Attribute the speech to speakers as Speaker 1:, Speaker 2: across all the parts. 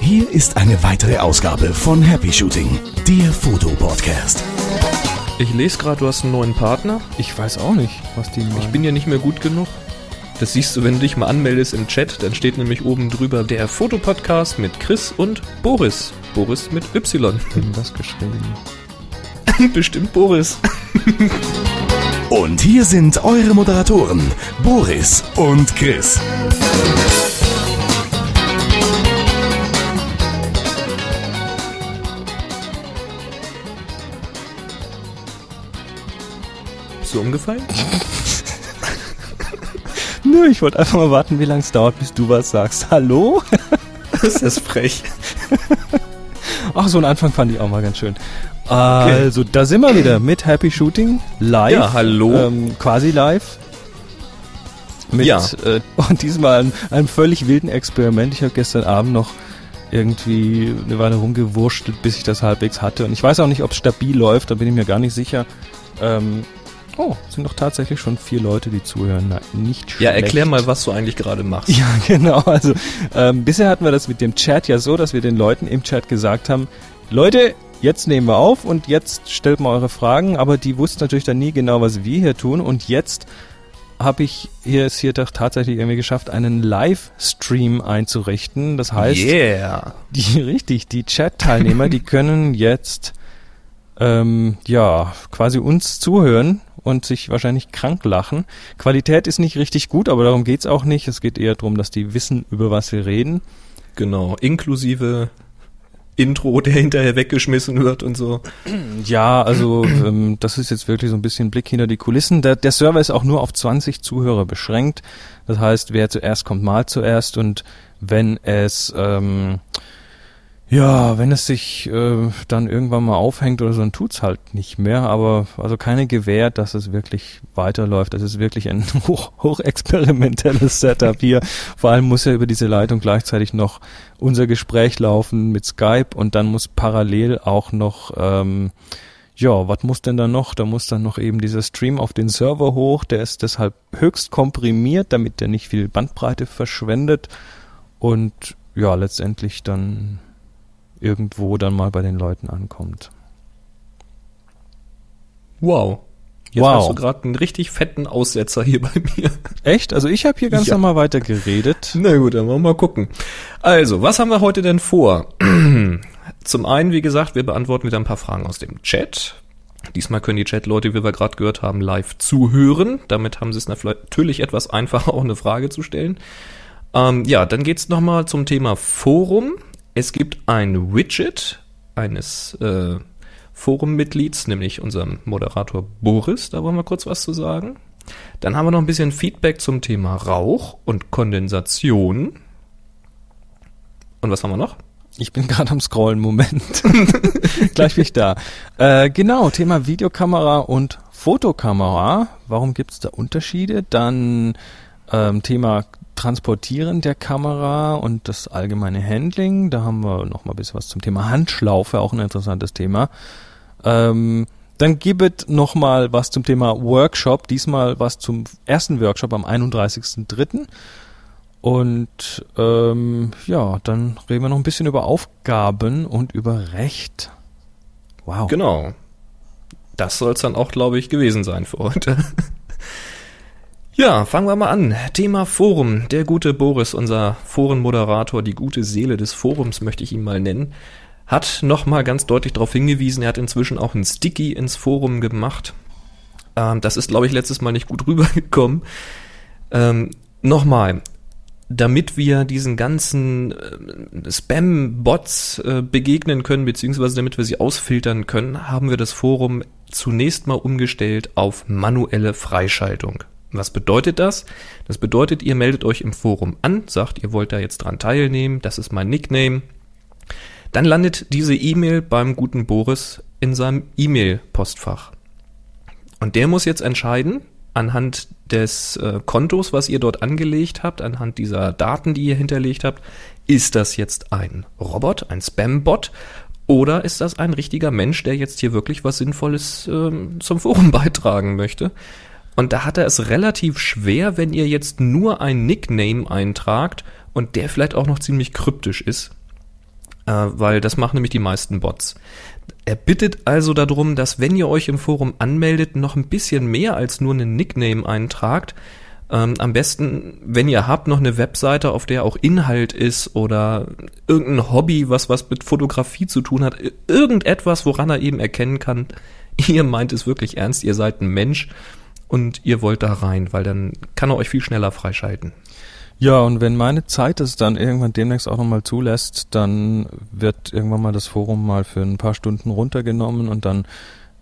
Speaker 1: Hier ist eine weitere Ausgabe von Happy Shooting, der Fotopodcast.
Speaker 2: Ich lese gerade, du hast einen neuen Partner.
Speaker 3: Ich weiß auch nicht, was die
Speaker 2: Ich bin ja nicht mehr gut genug. Das siehst du, wenn du dich mal anmeldest im Chat. Dann steht nämlich oben drüber der Fotopodcast mit Chris und Boris. Boris mit Y.
Speaker 3: denn das geschrieben.
Speaker 2: Bestimmt Boris.
Speaker 1: Und hier sind eure Moderatoren, Boris und Chris.
Speaker 2: Bist du umgefallen?
Speaker 3: Nö, ich wollte einfach mal warten, wie lange es dauert, bis du was sagst. Hallo?
Speaker 2: Das ist frech.
Speaker 3: Ach, so ein Anfang fand ich auch mal ganz schön. Also, da sind wir wieder mit Happy Shooting live.
Speaker 2: Ja, hallo.
Speaker 3: Ähm, quasi live. Mit,
Speaker 2: Ja.
Speaker 3: Äh, und diesmal einem, einem völlig wilden Experiment. Ich habe gestern Abend noch irgendwie eine Weile rumgewurschtelt, bis ich das halbwegs hatte. Und ich weiß auch nicht, ob es stabil läuft, da bin ich mir gar nicht sicher. Ähm, oh, sind doch tatsächlich schon vier Leute, die zuhören. Na, nicht schlecht.
Speaker 2: Ja, erklär mal, was du eigentlich gerade machst.
Speaker 3: Ja, genau. Also ähm, bisher hatten wir das mit dem Chat ja so, dass wir den Leuten im Chat gesagt haben, Leute, jetzt nehmen wir auf und jetzt stellt mal eure Fragen, aber die wussten natürlich dann nie genau, was wir hier tun und jetzt habe ich hier es hier doch tatsächlich irgendwie geschafft, einen Livestream einzurichten. Das heißt,
Speaker 2: yeah.
Speaker 3: die richtig, die Chat-Teilnehmer, die können jetzt ähm, ja quasi uns zuhören und sich wahrscheinlich krank lachen. Qualität ist nicht richtig gut, aber darum geht's auch nicht. Es geht eher darum, dass die wissen, über was wir reden.
Speaker 2: Genau. Inklusive Intro, der hinterher weggeschmissen wird und so.
Speaker 3: Ja, also ähm, das ist jetzt wirklich so ein bisschen Blick hinter die Kulissen. Der, der Server ist auch nur auf 20 Zuhörer beschränkt. Das heißt, wer zuerst kommt, mal zuerst. Und wenn es ähm, ja, wenn es sich äh, dann irgendwann mal aufhängt oder so, dann tut's halt nicht mehr. Aber also keine Gewähr, dass es wirklich weiterläuft. Das ist wirklich ein hoch, hochexperimentelles Setup hier. Vor allem muss ja über diese Leitung gleichzeitig noch unser Gespräch laufen mit Skype und dann muss parallel auch noch ähm, ja, was muss denn da noch? Da muss dann noch eben dieser Stream auf den Server hoch. Der ist deshalb höchst komprimiert, damit der nicht viel Bandbreite verschwendet und ja, letztendlich dann irgendwo dann mal bei den Leuten ankommt.
Speaker 2: Wow. Jetzt
Speaker 3: Wow.
Speaker 2: hast du gerade einen richtig fetten Aussetzer hier bei mir.
Speaker 3: Echt? Also ich habe hier ganz
Speaker 2: Ja.
Speaker 3: normal weiter geredet.
Speaker 2: Na gut, dann wollen wir mal gucken. Also, was haben wir heute denn vor? Zum einen, wie gesagt, wir beantworten wieder ein paar Fragen aus dem Chat. Diesmal können die Chat-Leute, wie wir gerade gehört haben, live zuhören. Damit haben sie es natürlich etwas einfacher, auch eine Frage zu stellen. Ähm, ja, dann geht's noch nochmal zum Thema Forum. Es gibt ein Widget eines äh, Forummitglieds, nämlich unserem Moderator Boris. Da wollen wir kurz was zu sagen. Dann haben wir noch ein bisschen Feedback zum Thema Rauch und Kondensation. Und was haben wir noch?
Speaker 3: Ich bin gerade am Scrollen, Moment. Gleich bin ich da. Äh, genau, Thema Videokamera und Fotokamera. Warum gibt es da Unterschiede? Dann ähm, Thema Transportieren der Kamera und das allgemeine Handling. Da haben wir noch mal ein bisschen was zum Thema Handschlaufe, auch ein interessantes Thema. Ähm, dann gibt es noch mal was zum Thema Workshop. Diesmal was zum ersten Workshop am 31.03. Und ähm, ja, dann reden wir noch ein bisschen über Aufgaben und über Recht. Wow.
Speaker 2: Genau. Das soll es dann auch, glaube ich, gewesen sein für heute. ja, fangen wir mal an. Thema Forum. Der gute Boris, unser Forenmoderator, die gute Seele des Forums, möchte ich ihn mal nennen, hat nochmal ganz deutlich darauf hingewiesen, er hat inzwischen auch ein Sticky ins Forum gemacht. Ähm, das ist, glaube ich, letztes Mal nicht gut rübergekommen. Ähm, nochmal, damit wir diesen ganzen äh, Spam-Bots äh, begegnen können, beziehungsweise damit wir sie ausfiltern können, haben wir das Forum zunächst mal umgestellt auf manuelle Freischaltung. Was bedeutet das? Das bedeutet, ihr meldet euch im Forum an, sagt, ihr wollt da jetzt dran teilnehmen, das ist mein Nickname. Dann landet diese E-Mail beim guten Boris in seinem E-Mail-Postfach. Und der muss jetzt entscheiden, anhand des äh, Kontos, was ihr dort angelegt habt, anhand dieser Daten, die ihr hinterlegt habt, ist das jetzt ein Robot, ein Spam-Bot oder ist das ein richtiger Mensch, der jetzt hier wirklich was Sinnvolles ähm, zum Forum beitragen möchte? Und da hat er es relativ schwer, wenn ihr jetzt nur ein Nickname eintragt und der vielleicht auch noch ziemlich kryptisch ist, äh, weil das machen nämlich die meisten Bots. Er bittet also darum, dass wenn ihr euch im Forum anmeldet, noch ein bisschen mehr als nur einen Nickname eintragt. Ähm, am besten, wenn ihr habt, noch eine Webseite, auf der auch Inhalt ist oder irgendein Hobby, was was mit Fotografie zu tun hat, irgendetwas, woran er eben erkennen kann, ihr meint es wirklich ernst, ihr seid ein Mensch und ihr wollt da rein, weil dann kann er euch viel schneller freischalten.
Speaker 3: Ja, und wenn meine Zeit es dann irgendwann demnächst auch nochmal zulässt, dann wird irgendwann mal das Forum mal für ein paar Stunden runtergenommen und dann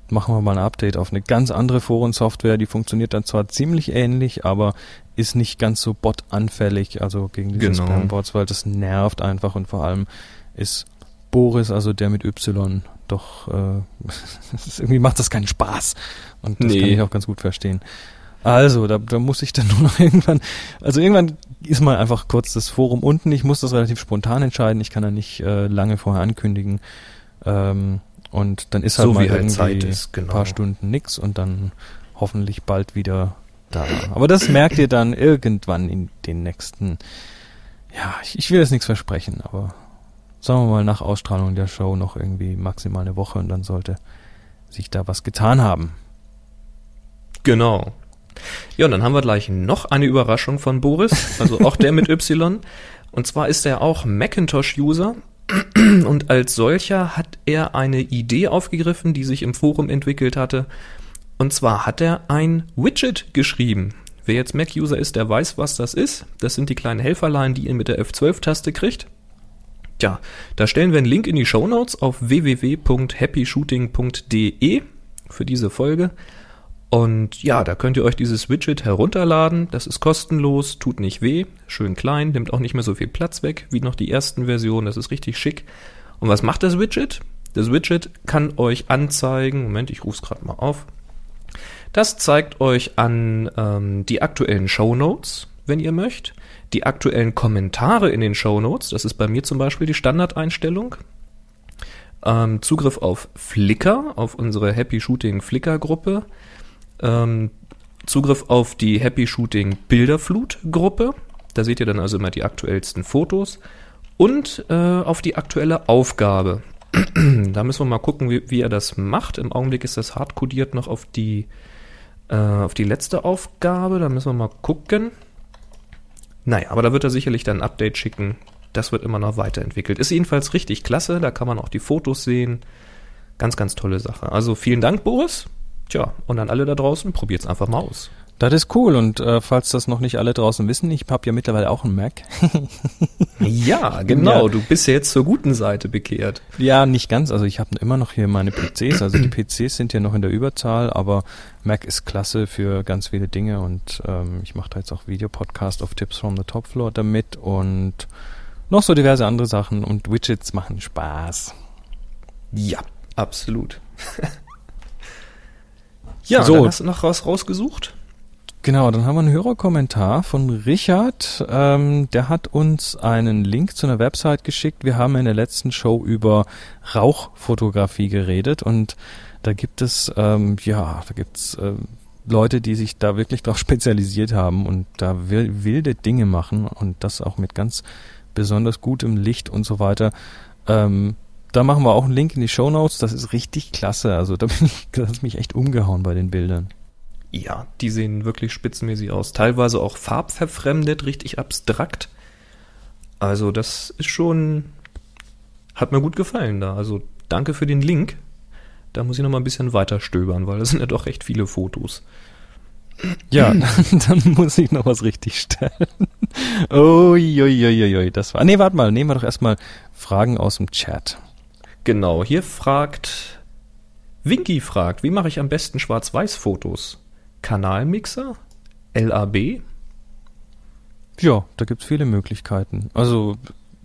Speaker 3: machen wir mal ein Update auf eine ganz andere Forensoftware. Die funktioniert dann zwar ziemlich ähnlich, aber ist nicht ganz so bot-anfällig, also gegen diese genau. Spambots, weil das nervt einfach und vor allem ist Boris, also der mit Y, doch äh, irgendwie macht das keinen Spaß. Und das nee. kann ich auch ganz gut verstehen. Also, da, da muss ich dann nur noch irgendwann, also irgendwann ist mal einfach kurz das Forum unten. Ich muss das relativ spontan entscheiden. Ich kann da nicht äh, lange vorher ankündigen. Ähm, und dann ist halt so mal halt irgendwie ist, genau. paar Stunden nix und dann hoffentlich bald wieder da. Aber das merkt ihr dann irgendwann in den nächsten, ja, ich, ich will jetzt nichts versprechen, aber sagen wir mal nach Ausstrahlung der Show noch irgendwie maximal eine Woche und dann sollte sich da was getan haben.
Speaker 2: Genau. Ja, und dann haben wir gleich noch eine Überraschung von Boris, also auch der mit Y. Und zwar ist er auch Macintosh-User und als solcher hat er eine Idee aufgegriffen, die sich im Forum entwickelt hatte. Und zwar hat er ein Widget geschrieben. Wer jetzt Mac-User ist, der weiß, was das ist. Das sind die kleinen Helferlein, die ihr mit der F12-Taste kriegt. Tja, da stellen wir einen Link in die Show Notes auf www.happyshooting.de für diese Folge. Und ja, da könnt ihr euch dieses Widget herunterladen. Das ist kostenlos, tut nicht weh, schön klein, nimmt auch nicht mehr so viel Platz weg wie noch die ersten Versionen. Das ist richtig schick. Und was macht das Widget? Das Widget kann euch anzeigen, Moment, ich rufe es gerade mal auf. Das zeigt euch an ähm, die aktuellen Show Notes, wenn ihr möchtet die aktuellen Kommentare in den Show Notes. Das ist bei mir zum Beispiel die Standardeinstellung. Ähm, Zugriff auf Flickr, auf unsere Happy Shooting Flickr Gruppe. Ähm, Zugriff auf die Happy Shooting Bilderflut Gruppe. Da seht ihr dann also immer die aktuellsten Fotos. Und äh, auf die aktuelle Aufgabe. da müssen wir mal gucken, wie, wie er das macht. Im Augenblick ist das hardcodiert noch auf die, äh, auf die letzte Aufgabe. Da müssen wir mal gucken. Naja, aber da wird er sicherlich dann ein Update schicken. Das wird immer noch weiterentwickelt. Ist jedenfalls richtig klasse. Da kann man auch die Fotos sehen. Ganz, ganz tolle Sache. Also vielen Dank, Boris. Tja, und an alle da draußen, probiert's einfach mal aus.
Speaker 3: Das ist cool und äh, falls das noch nicht alle draußen wissen, ich habe ja mittlerweile auch einen Mac.
Speaker 2: ja, genau, ja. du bist ja jetzt zur guten Seite bekehrt.
Speaker 3: Ja, nicht ganz, also ich habe immer noch hier meine PCs, also die PCs sind ja noch in der Überzahl, aber Mac ist klasse für ganz viele Dinge und ähm, ich mache da jetzt auch Videopodcast auf Tips from the Top Floor damit und noch so diverse andere Sachen und Widgets machen Spaß.
Speaker 2: Ja, absolut. ja, so. hast du noch was rausgesucht?
Speaker 3: Genau, dann haben wir einen Hörerkommentar von Richard. Ähm, der hat uns einen Link zu einer Website geschickt. Wir haben in der letzten Show über Rauchfotografie geredet und da gibt es, ähm, ja, da gibt's äh, Leute, die sich da wirklich drauf spezialisiert haben und da wilde Dinge machen und das auch mit ganz besonders gutem Licht und so weiter. Ähm, da machen wir auch einen Link in die Show Notes. Das ist richtig klasse. Also da bin ich, das hat mich echt umgehauen bei den Bildern.
Speaker 2: Ja, die sehen wirklich spitzenmäßig aus. Teilweise auch farbverfremdet, richtig abstrakt. Also das ist schon, hat mir gut gefallen da. Also danke für den Link. Da muss ich noch mal ein bisschen weiter stöbern, weil das sind ja doch recht viele Fotos.
Speaker 3: Ja, dann, muss ich noch was richtig stellen. Uiuiuiui, das war. Nee, warte mal, nehmen wir doch erstmal Fragen aus dem Chat.
Speaker 2: Genau, hier fragt Winky fragt, wie mache ich am besten Schwarz-Weiß-Fotos? Kanalmixer? LAB?
Speaker 3: Ja, da gibt's viele Möglichkeiten. Also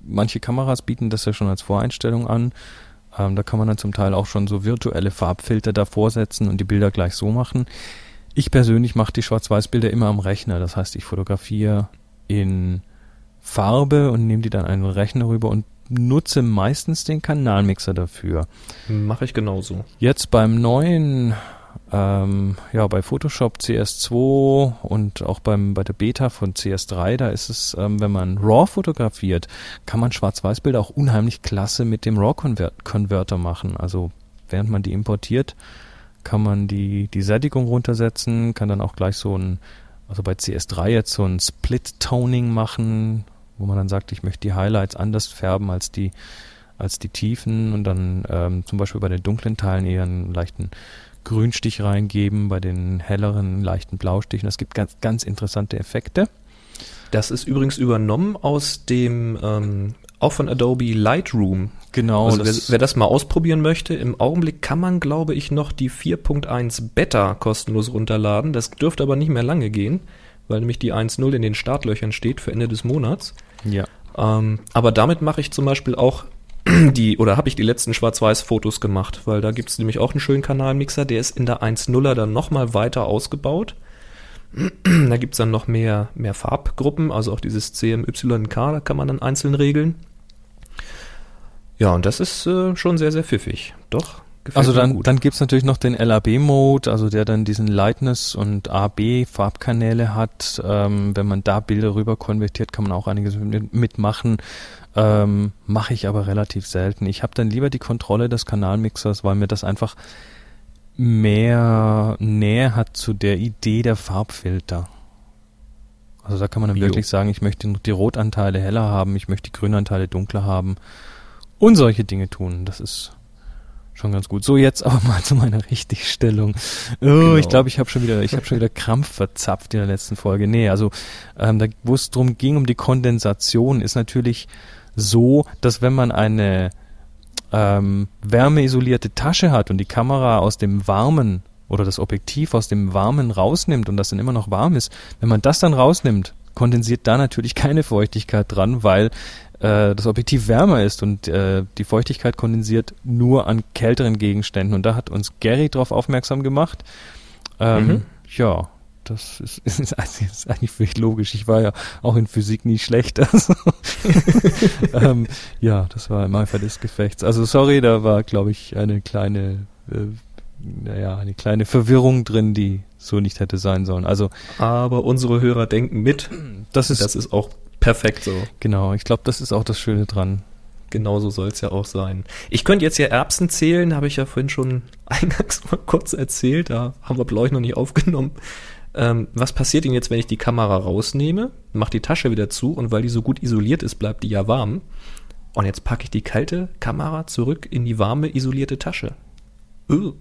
Speaker 3: manche Kameras bieten das ja schon als Voreinstellung an. Ähm, da kann man dann zum Teil auch schon so virtuelle Farbfilter davor setzen und die Bilder gleich so machen. Ich persönlich mache die Schwarz-Weiß-Bilder immer am Rechner. Das heißt, ich fotografiere in Farbe und nehme die dann einen Rechner rüber und nutze meistens den Kanalmixer dafür.
Speaker 2: Mache ich genauso.
Speaker 3: Jetzt beim neuen ähm, ja, bei Photoshop CS2 und auch beim, bei der Beta von CS3, da ist es, ähm, wenn man RAW fotografiert, kann man Schwarz-Weiß-Bilder auch unheimlich klasse mit dem RAW-Converter machen. Also während man die importiert, kann man die, die Sättigung runtersetzen, kann dann auch gleich so ein, also bei CS3 jetzt so ein Split-Toning machen, wo man dann sagt, ich möchte die Highlights anders färben als die, als die Tiefen und dann ähm, zum Beispiel bei den dunklen Teilen eher einen leichten Grünstich reingeben, bei den helleren leichten Blaustichen. Es gibt ganz, ganz interessante Effekte.
Speaker 2: Das ist übrigens übernommen aus dem, ähm, auch von Adobe Lightroom.
Speaker 3: Genau.
Speaker 2: Also wer, wer das mal ausprobieren möchte, im Augenblick kann man, glaube ich, noch die 4.1 Beta kostenlos runterladen. Das dürfte aber nicht mehr lange gehen, weil nämlich die 1.0 in den Startlöchern steht für Ende des Monats.
Speaker 3: ja.
Speaker 2: Ähm, aber damit mache ich zum Beispiel auch die, oder habe ich die letzten Schwarz-Weiß-Fotos gemacht, weil da gibt es nämlich auch einen schönen Kanalmixer, der ist in der 1.0er dann nochmal weiter ausgebaut. da gibt es dann noch mehr, mehr Farbgruppen, also auch dieses CMYK, da kann man dann einzeln regeln. Ja, und das ist äh, schon sehr, sehr pfiffig. Doch. Gefällt
Speaker 3: Also dann, dann gibt's natürlich noch den LAB-Mode, also der dann diesen Lightness und AB-Farbkanäle hat. Ähm, wenn man da Bilder rüber konvertiert, kann man auch einiges mit- mitmachen. Ähm, Mache ich aber relativ selten. Ich habe dann lieber die Kontrolle des Kanalmixers, weil mir das einfach mehr Nähe hat zu der Idee der Farbfilter. Also da kann man dann
Speaker 2: Jo.
Speaker 3: wirklich sagen, ich möchte die Rotanteile heller haben, ich möchte die Grünanteile dunkler haben und solche Dinge tun. Das ist schon ganz gut. So jetzt aber mal zu meiner Richtigstellung. Oh,
Speaker 2: Genau.
Speaker 3: ich glaube, ich habe schon wieder, ich habe schon wieder Krampf verzapft in der letzten Folge. Nee, also ähm, da, wo es drum ging um die Kondensation, ist natürlich so, dass wenn man eine ähm, wärmeisolierte Tasche hat und die Kamera aus dem Warmen oder das Objektiv aus dem Warmen rausnimmt und das dann immer noch warm ist, wenn man das dann rausnimmt, kondensiert da natürlich keine Feuchtigkeit dran, weil äh, das Objektiv wärmer ist und äh, die Feuchtigkeit kondensiert nur an kälteren Gegenständen. Und da hat uns Gary drauf aufmerksam gemacht. Ähm,
Speaker 2: Mhm.
Speaker 3: Ja, das ist, ist, eigentlich- ist eigentlich völlig logisch. Ich war ja auch in Physik nie schlecht. Also, ähm, ja, das war im Eifer des Gefechts. Also sorry, da war, glaube ich, eine kleine, äh, naja, eine kleine Verwirrung drin, die so nicht hätte sein sollen. Also
Speaker 2: Aber unsere Hörer denken mit.
Speaker 3: das ist
Speaker 2: Das ist auch perfekt so.
Speaker 3: genau. Ich glaube, das ist auch das Schöne dran.
Speaker 2: Genauso soll es ja auch sein. Ich könnte jetzt ja Erbsen zählen, habe ich ja vorhin schon eingangs mal kurz erzählt. Da haben wir, glaube ich, noch nicht aufgenommen. Ähm, was passiert denn jetzt, wenn ich die Kamera rausnehme, mache die Tasche wieder zu und weil die so gut isoliert ist, bleibt die ja warm. Und jetzt packe ich die kalte Kamera zurück in die warme, isolierte Tasche. Ugh.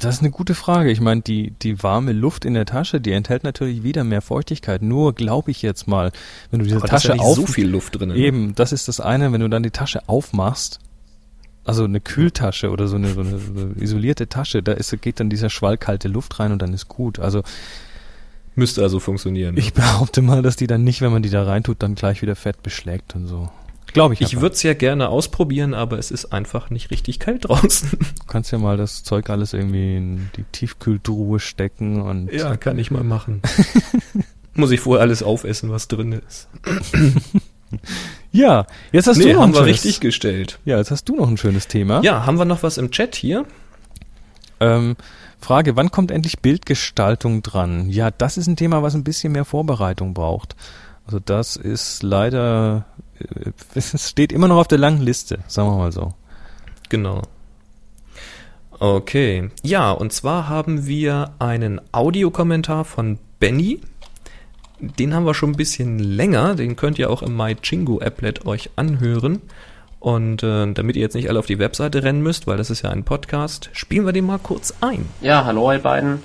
Speaker 3: Das ist eine gute Frage. Ich meine, die, die warme Luft in der Tasche, die enthält natürlich wieder mehr Feuchtigkeit. Nur glaube ich jetzt mal, wenn du diese
Speaker 2: Aber ist
Speaker 3: Tasche
Speaker 2: ja nicht
Speaker 3: auf
Speaker 2: so viel Luft drin. ne?
Speaker 3: Eben, das ist das eine, wenn du dann die Tasche aufmachst, also eine Kühltasche oder so eine, so eine, so eine isolierte Tasche, da ist, geht dann dieser Schwall kalte Luft rein und dann ist gut. Also
Speaker 2: Müsste also funktionieren. ne?
Speaker 3: ich behaupte mal, dass die dann nicht, wenn man die da reintut, dann gleich wieder fett beschlägt und so. Glaube ich.
Speaker 2: Ich würde es ja gerne ausprobieren, aber es ist einfach nicht richtig kalt draußen.
Speaker 3: Du kannst ja mal das Zeug alles irgendwie in die Tiefkühltruhe stecken und
Speaker 2: Ja, kann ich mal machen. Muss ich vorher alles aufessen, was drin ist.
Speaker 3: ja, jetzt hast du
Speaker 2: nee,
Speaker 3: noch
Speaker 2: haben
Speaker 3: ein
Speaker 2: wir
Speaker 3: schönes,
Speaker 2: richtig gestellt.
Speaker 3: Ja, jetzt hast du noch ein schönes Thema.
Speaker 2: Ja, haben wir noch was im Chat hier?
Speaker 3: Ähm, Frage, wann kommt endlich Bildgestaltung dran? Ja, das ist ein Thema, was ein bisschen mehr Vorbereitung braucht. Also das ist leider, es steht immer noch auf der langen Liste, sagen wir mal so.
Speaker 2: Genau. Okay. Ja, und zwar haben wir einen Audiokommentar von Benny. Den haben wir schon ein bisschen länger. Den könnt ihr auch im MyChingo-Applet euch anhören. Und äh, damit ihr jetzt nicht alle auf die Webseite rennen müsst, weil das ist ja ein Podcast, spielen wir den mal kurz ein.
Speaker 4: Ja, hallo ihr beiden.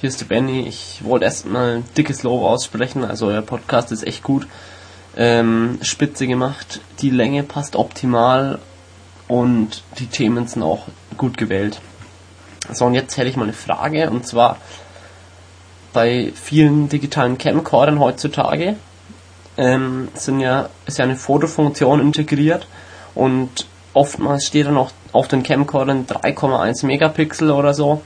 Speaker 4: Hier ist der Benny. Ich wollte erstmal ein dickes Lob aussprechen. Also euer Podcast ist echt gut. Ähm, spitze gemacht. Die Länge passt optimal und die Themen sind auch gut gewählt. So, und jetzt hätte ich mal eine Frage und zwar bei vielen digitalen Camcordern heutzutage ähm, sind ja, ist ja eine Fotofunktion integriert und oftmals steht dann auch auf den Camcordern 3,1 Megapixel oder so.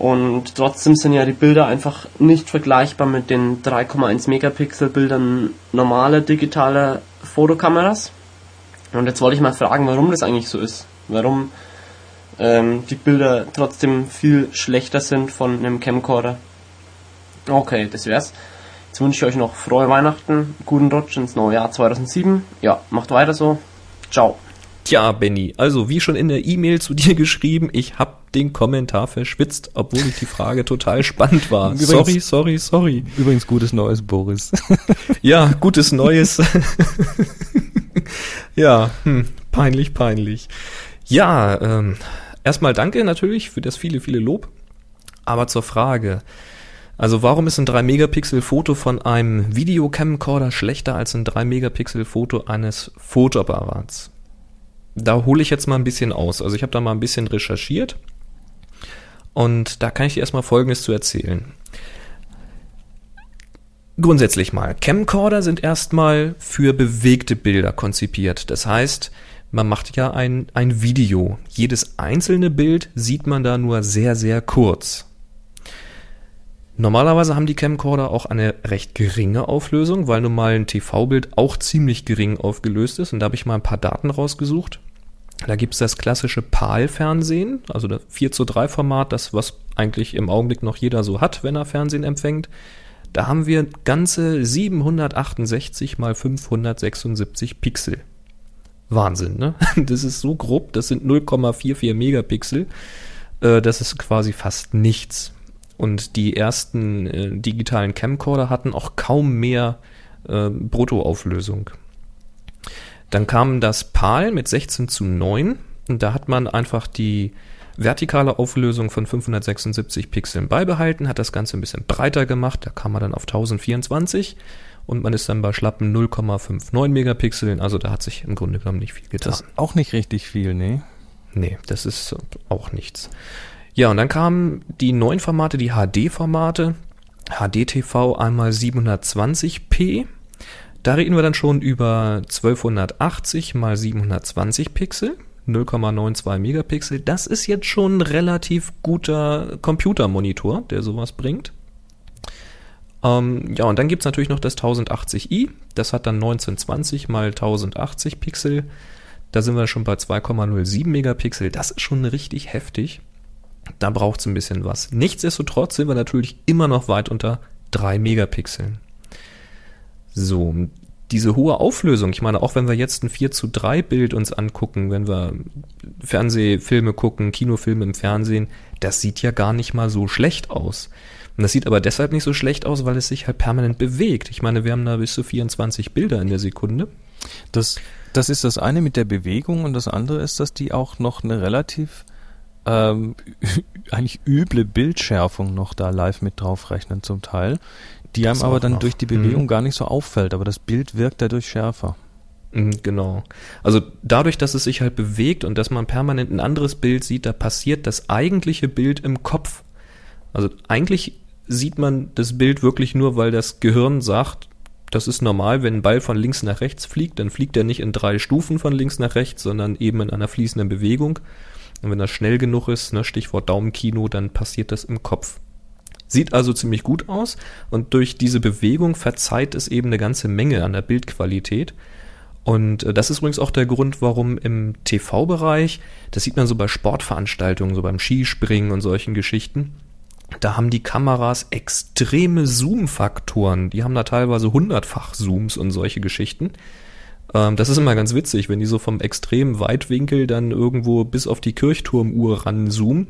Speaker 4: Und trotzdem sind ja die Bilder einfach nicht vergleichbar mit den 3,1 Megapixel Bildern normaler digitaler Fotokameras. Und jetzt wollte ich mal fragen, warum das eigentlich so ist. Warum ähm, die Bilder trotzdem viel schlechter sind von einem Camcorder. Okay, das wär's. Jetzt wünsche ich euch noch frohe Weihnachten, guten Rutsch ins neue Jahr 2007. Ja, macht weiter so. Ciao.
Speaker 2: Tja, Benny, also wie schon in der E-Mail zu dir geschrieben, ich hab den Kommentar verschwitzt, obwohl ich die Frage total spannend war.
Speaker 3: Übrigens-
Speaker 2: sorry, sorry, sorry.
Speaker 3: Übrigens gutes Neues, Boris.
Speaker 2: Ja, gutes Neues. ja, hm, peinlich, peinlich. Ja, ähm, erstmal danke natürlich für das viele, viele Lob. Aber zur Frage. Also warum ist ein 3-Megapixel-Foto von einem Videocamcorder schlechter als ein 3-Megapixel-Foto eines Fotoapparats? Da hole ich jetzt mal ein bisschen aus. Also ich habe da mal ein bisschen recherchiert. Und da kann ich dir erstmal Folgendes zu erzählen. Grundsätzlich mal, Camcorder sind erstmal für bewegte Bilder konzipiert. Das heißt, man macht ja ein, ein Video. Jedes einzelne Bild sieht man da nur sehr, sehr kurz. Normalerweise haben die Camcorder auch eine recht geringe Auflösung, weil nun mal ein TV-Bild auch ziemlich gering aufgelöst ist. Und da habe ich mal ein paar Daten rausgesucht. Da gibt es das klassische PAL-Fernsehen, also das 4 zu 3 Format, das was eigentlich im Augenblick noch jeder so hat, wenn er Fernsehen empfängt. Da haben wir ganze 768 mal 576 Pixel. Wahnsinn, ne? Das ist so grob, das sind 0,44 Megapixel. Äh, Das ist quasi fast nichts. Und die ersten äh, digitalen Camcorder hatten auch kaum mehr äh, Bruttoauflösung. Dann kam das PAL mit 16 zu 9 und da hat man einfach die vertikale Auflösung von 576 Pixeln beibehalten, hat das Ganze ein bisschen breiter gemacht, da kam man dann auf 1024 und man ist dann bei schlappen 0,59 Megapixeln, also da hat sich im Grunde genommen nicht viel getan.
Speaker 3: Das ist auch nicht richtig viel, nee.
Speaker 2: Nee, das ist auch nichts. Ja, und dann kamen die neuen Formate, die HD-Formate. HD-TV einmal 720p. Da reden wir dann schon über 1280 mal 720 Pixel, 0,92 Megapixel. Das ist jetzt schon ein relativ guter Computermonitor, der sowas bringt. Ähm, ja, und dann gibt's natürlich noch das 1080i. Das hat dann 1920 mal 1080 Pixel. Da sind wir schon bei 2,07 Megapixel. Das ist schon richtig heftig. Da braucht's ein bisschen was. Nichtsdestotrotz sind wir natürlich immer noch weit unter 3 Megapixeln. So, diese hohe Auflösung, ich meine, auch wenn wir jetzt ein 4 zu 3 Bild uns angucken, wenn wir Fernsehfilme gucken, Kinofilme im Fernsehen, das sieht ja gar nicht mal so schlecht aus. Und das sieht aber deshalb nicht so schlecht aus, weil es sich halt permanent bewegt. Ich meine, wir haben da bis zu 24 Bilder in der Sekunde.
Speaker 3: Das, das ist das eine mit der Bewegung und das andere ist, dass die auch noch eine relativ ähm, eigentlich üble Bildschärfung noch da live mit draufrechnen zum Teil, die
Speaker 2: Das
Speaker 3: einem aber dann
Speaker 2: noch.
Speaker 3: durch die
Speaker 2: Mhm.
Speaker 3: Bewegung gar nicht so auffällt, aber das Bild wirkt dadurch schärfer.
Speaker 2: Mhm, Genau. Also dadurch, dass es sich halt bewegt und dass man permanent ein anderes Bild sieht, da passiert das eigentliche Bild im Kopf. Also eigentlich sieht man das Bild wirklich nur, weil das Gehirn sagt, das ist normal, wenn ein Ball von links nach rechts fliegt, dann fliegt er nicht in drei Stufen von links nach rechts, sondern eben in einer fließenden Bewegung. Und wenn das schnell genug ist, ne, Stichwort Daumenkino, dann passiert das im Kopf. Sieht also ziemlich gut aus und durch diese Bewegung verzeiht es eben eine ganze Menge an der Bildqualität. Und äh, das ist übrigens auch der Grund, warum im TV-Bereich, das sieht man so bei Sportveranstaltungen, so beim Skispringen und solchen Geschichten, da haben die Kameras extreme Zoom-Faktoren. Die haben da teilweise hundertfach Zooms und solche Geschichten. Ähm, das ist immer ganz witzig, wenn die so vom extremen Weitwinkel dann irgendwo bis auf die Kirchturmuhr ranzoomen.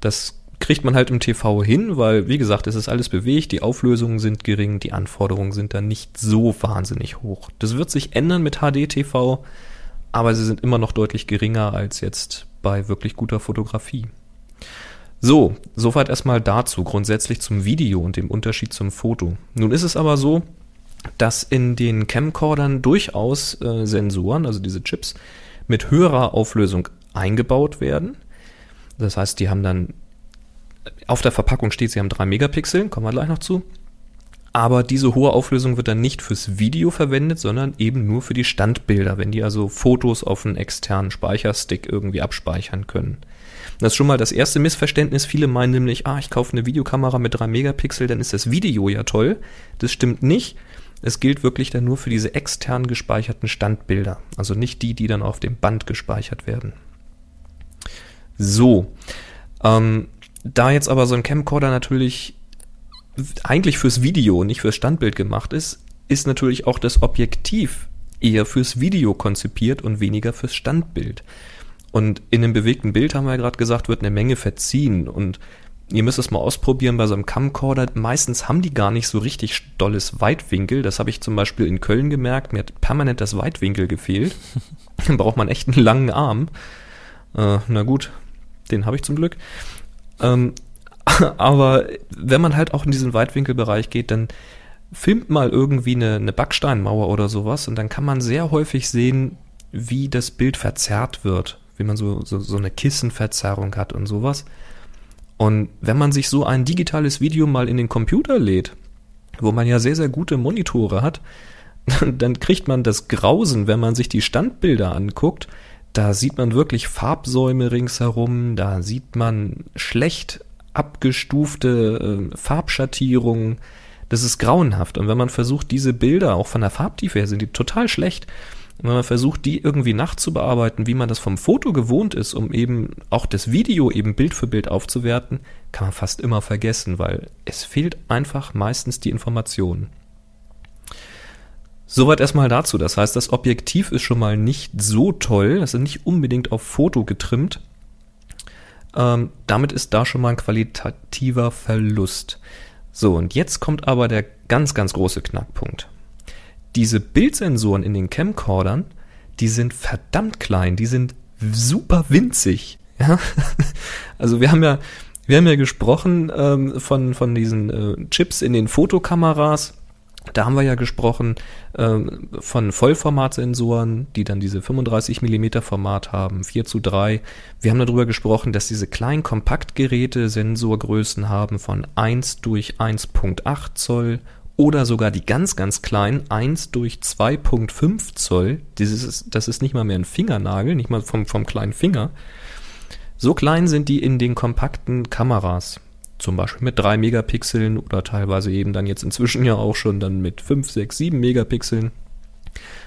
Speaker 2: Das kriegt man halt im TV hin, weil, wie gesagt, es ist alles bewegt, die Auflösungen sind gering, die Anforderungen sind dann nicht so wahnsinnig hoch. Das wird sich ändern mit HD-TV, aber sie sind immer noch deutlich geringer als jetzt bei wirklich guter Fotografie. So, soweit erstmal dazu, grundsätzlich zum Video und dem Unterschied zum Foto. Nun ist es aber so, dass in den Camcordern durchaus äh, Sensoren, also diese Chips, mit höherer Auflösung eingebaut werden. Das heißt, die haben dann auf der Verpackung steht, sie haben 3 Megapixel, kommen wir gleich noch zu. Aber diese hohe Auflösung wird dann nicht fürs Video verwendet, sondern eben nur für die Standbilder, wenn die also Fotos auf einen externen Speicherstick irgendwie abspeichern können. Das ist schon mal das erste Missverständnis. Viele meinen nämlich, ah, ich kaufe eine Videokamera mit 3 Megapixel, dann ist das Video ja toll. Das stimmt nicht. Es gilt wirklich dann nur für diese extern gespeicherten Standbilder. Also nicht die, die dann auf dem Band gespeichert werden. So, ähm, da jetzt aber so ein Camcorder natürlich eigentlich fürs Video, nicht fürs Standbild gemacht ist, ist natürlich auch das Objektiv eher fürs Video konzipiert und weniger fürs Standbild. Und in einem bewegten Bild, haben wir ja gerade gesagt, wird eine Menge verziehen. Und ihr müsst es mal ausprobieren bei so einem Camcorder. Meistens haben die gar nicht so richtig dolles Weitwinkel. Das habe ich zum Beispiel in Köln gemerkt. Mir hat permanent das Weitwinkel gefehlt. Dann braucht man echt einen langen Arm. Äh, na gut, den habe ich zum Glück. Ähm, aber wenn man halt auch in diesen Weitwinkelbereich geht, dann filmt mal irgendwie eine, eine Backsteinmauer oder sowas und dann kann man sehr häufig sehen, wie das Bild verzerrt wird, wie man so, so, so eine Kissenverzerrung hat und sowas. Und wenn man sich so ein digitales Video mal in den Computer lädt, wo man ja sehr, sehr gute Monitore hat, dann kriegt man das Grausen, wenn man sich die Standbilder anguckt. Da sieht man wirklich Farbsäume ringsherum, da sieht man schlecht abgestufte äh, Farbschattierungen. Das ist grauenhaft. Und wenn man versucht, diese Bilder, auch von der Farbtiefe her, sind die total schlecht. Und wenn man versucht, die irgendwie nachzubearbeiten, wie man das vom Foto gewohnt ist, um eben auch das Video eben Bild für Bild aufzuwerten, kann man fast immer vergessen, weil es fehlt einfach meistens die Information. Soweit erstmal dazu. Das heißt, das Objektiv ist schon mal nicht so toll. Das ist nicht unbedingt auf Foto getrimmt. Ähm, damit ist da schon mal ein qualitativer Verlust. So, und jetzt kommt aber der ganz, ganz große Knackpunkt. Diese Bildsensoren in den Camcordern, die sind verdammt klein, die sind super winzig. Ja? Also wir haben ja, wir haben ja gesprochen ähm, von, von diesen äh, Chips in den Fotokameras da haben wir ja gesprochen äh, von Vollformatsensoren, die dann diese 35 mm Format haben, 4 zu 3. Wir haben darüber gesprochen, dass diese kleinen Kompaktgeräte Sensorgrößen haben von 1 durch 1.8 Zoll oder sogar die ganz, ganz kleinen 1 durch 2.5 Zoll. Dieses das ist nicht mal mehr ein Fingernagel, nicht mal vom, vom kleinen Finger. So klein sind die in den kompakten Kameras zum Beispiel mit 3 Megapixeln oder teilweise eben dann jetzt inzwischen ja auch schon dann mit 5, 6, 7 Megapixeln.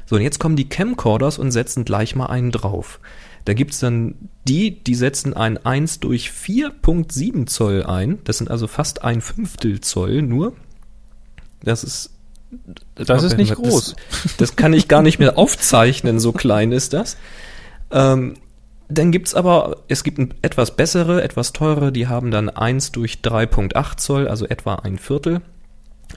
Speaker 2: So, und jetzt kommen die Camcorders und setzen gleich mal einen drauf. Da gibt's dann die, die setzen ein 1 durch 4.7 Zoll ein. Das sind also fast ein Fünftel Zoll nur. Das ist.
Speaker 3: Das, das ist nicht groß.
Speaker 2: Das, das, kann ich gar nicht mehr aufzeichnen, so klein ist das. Ähm, dann gibt's aber, es gibt etwas bessere, etwas teure, die haben dann 1 durch 3.8 Zoll, also etwa ein Viertel.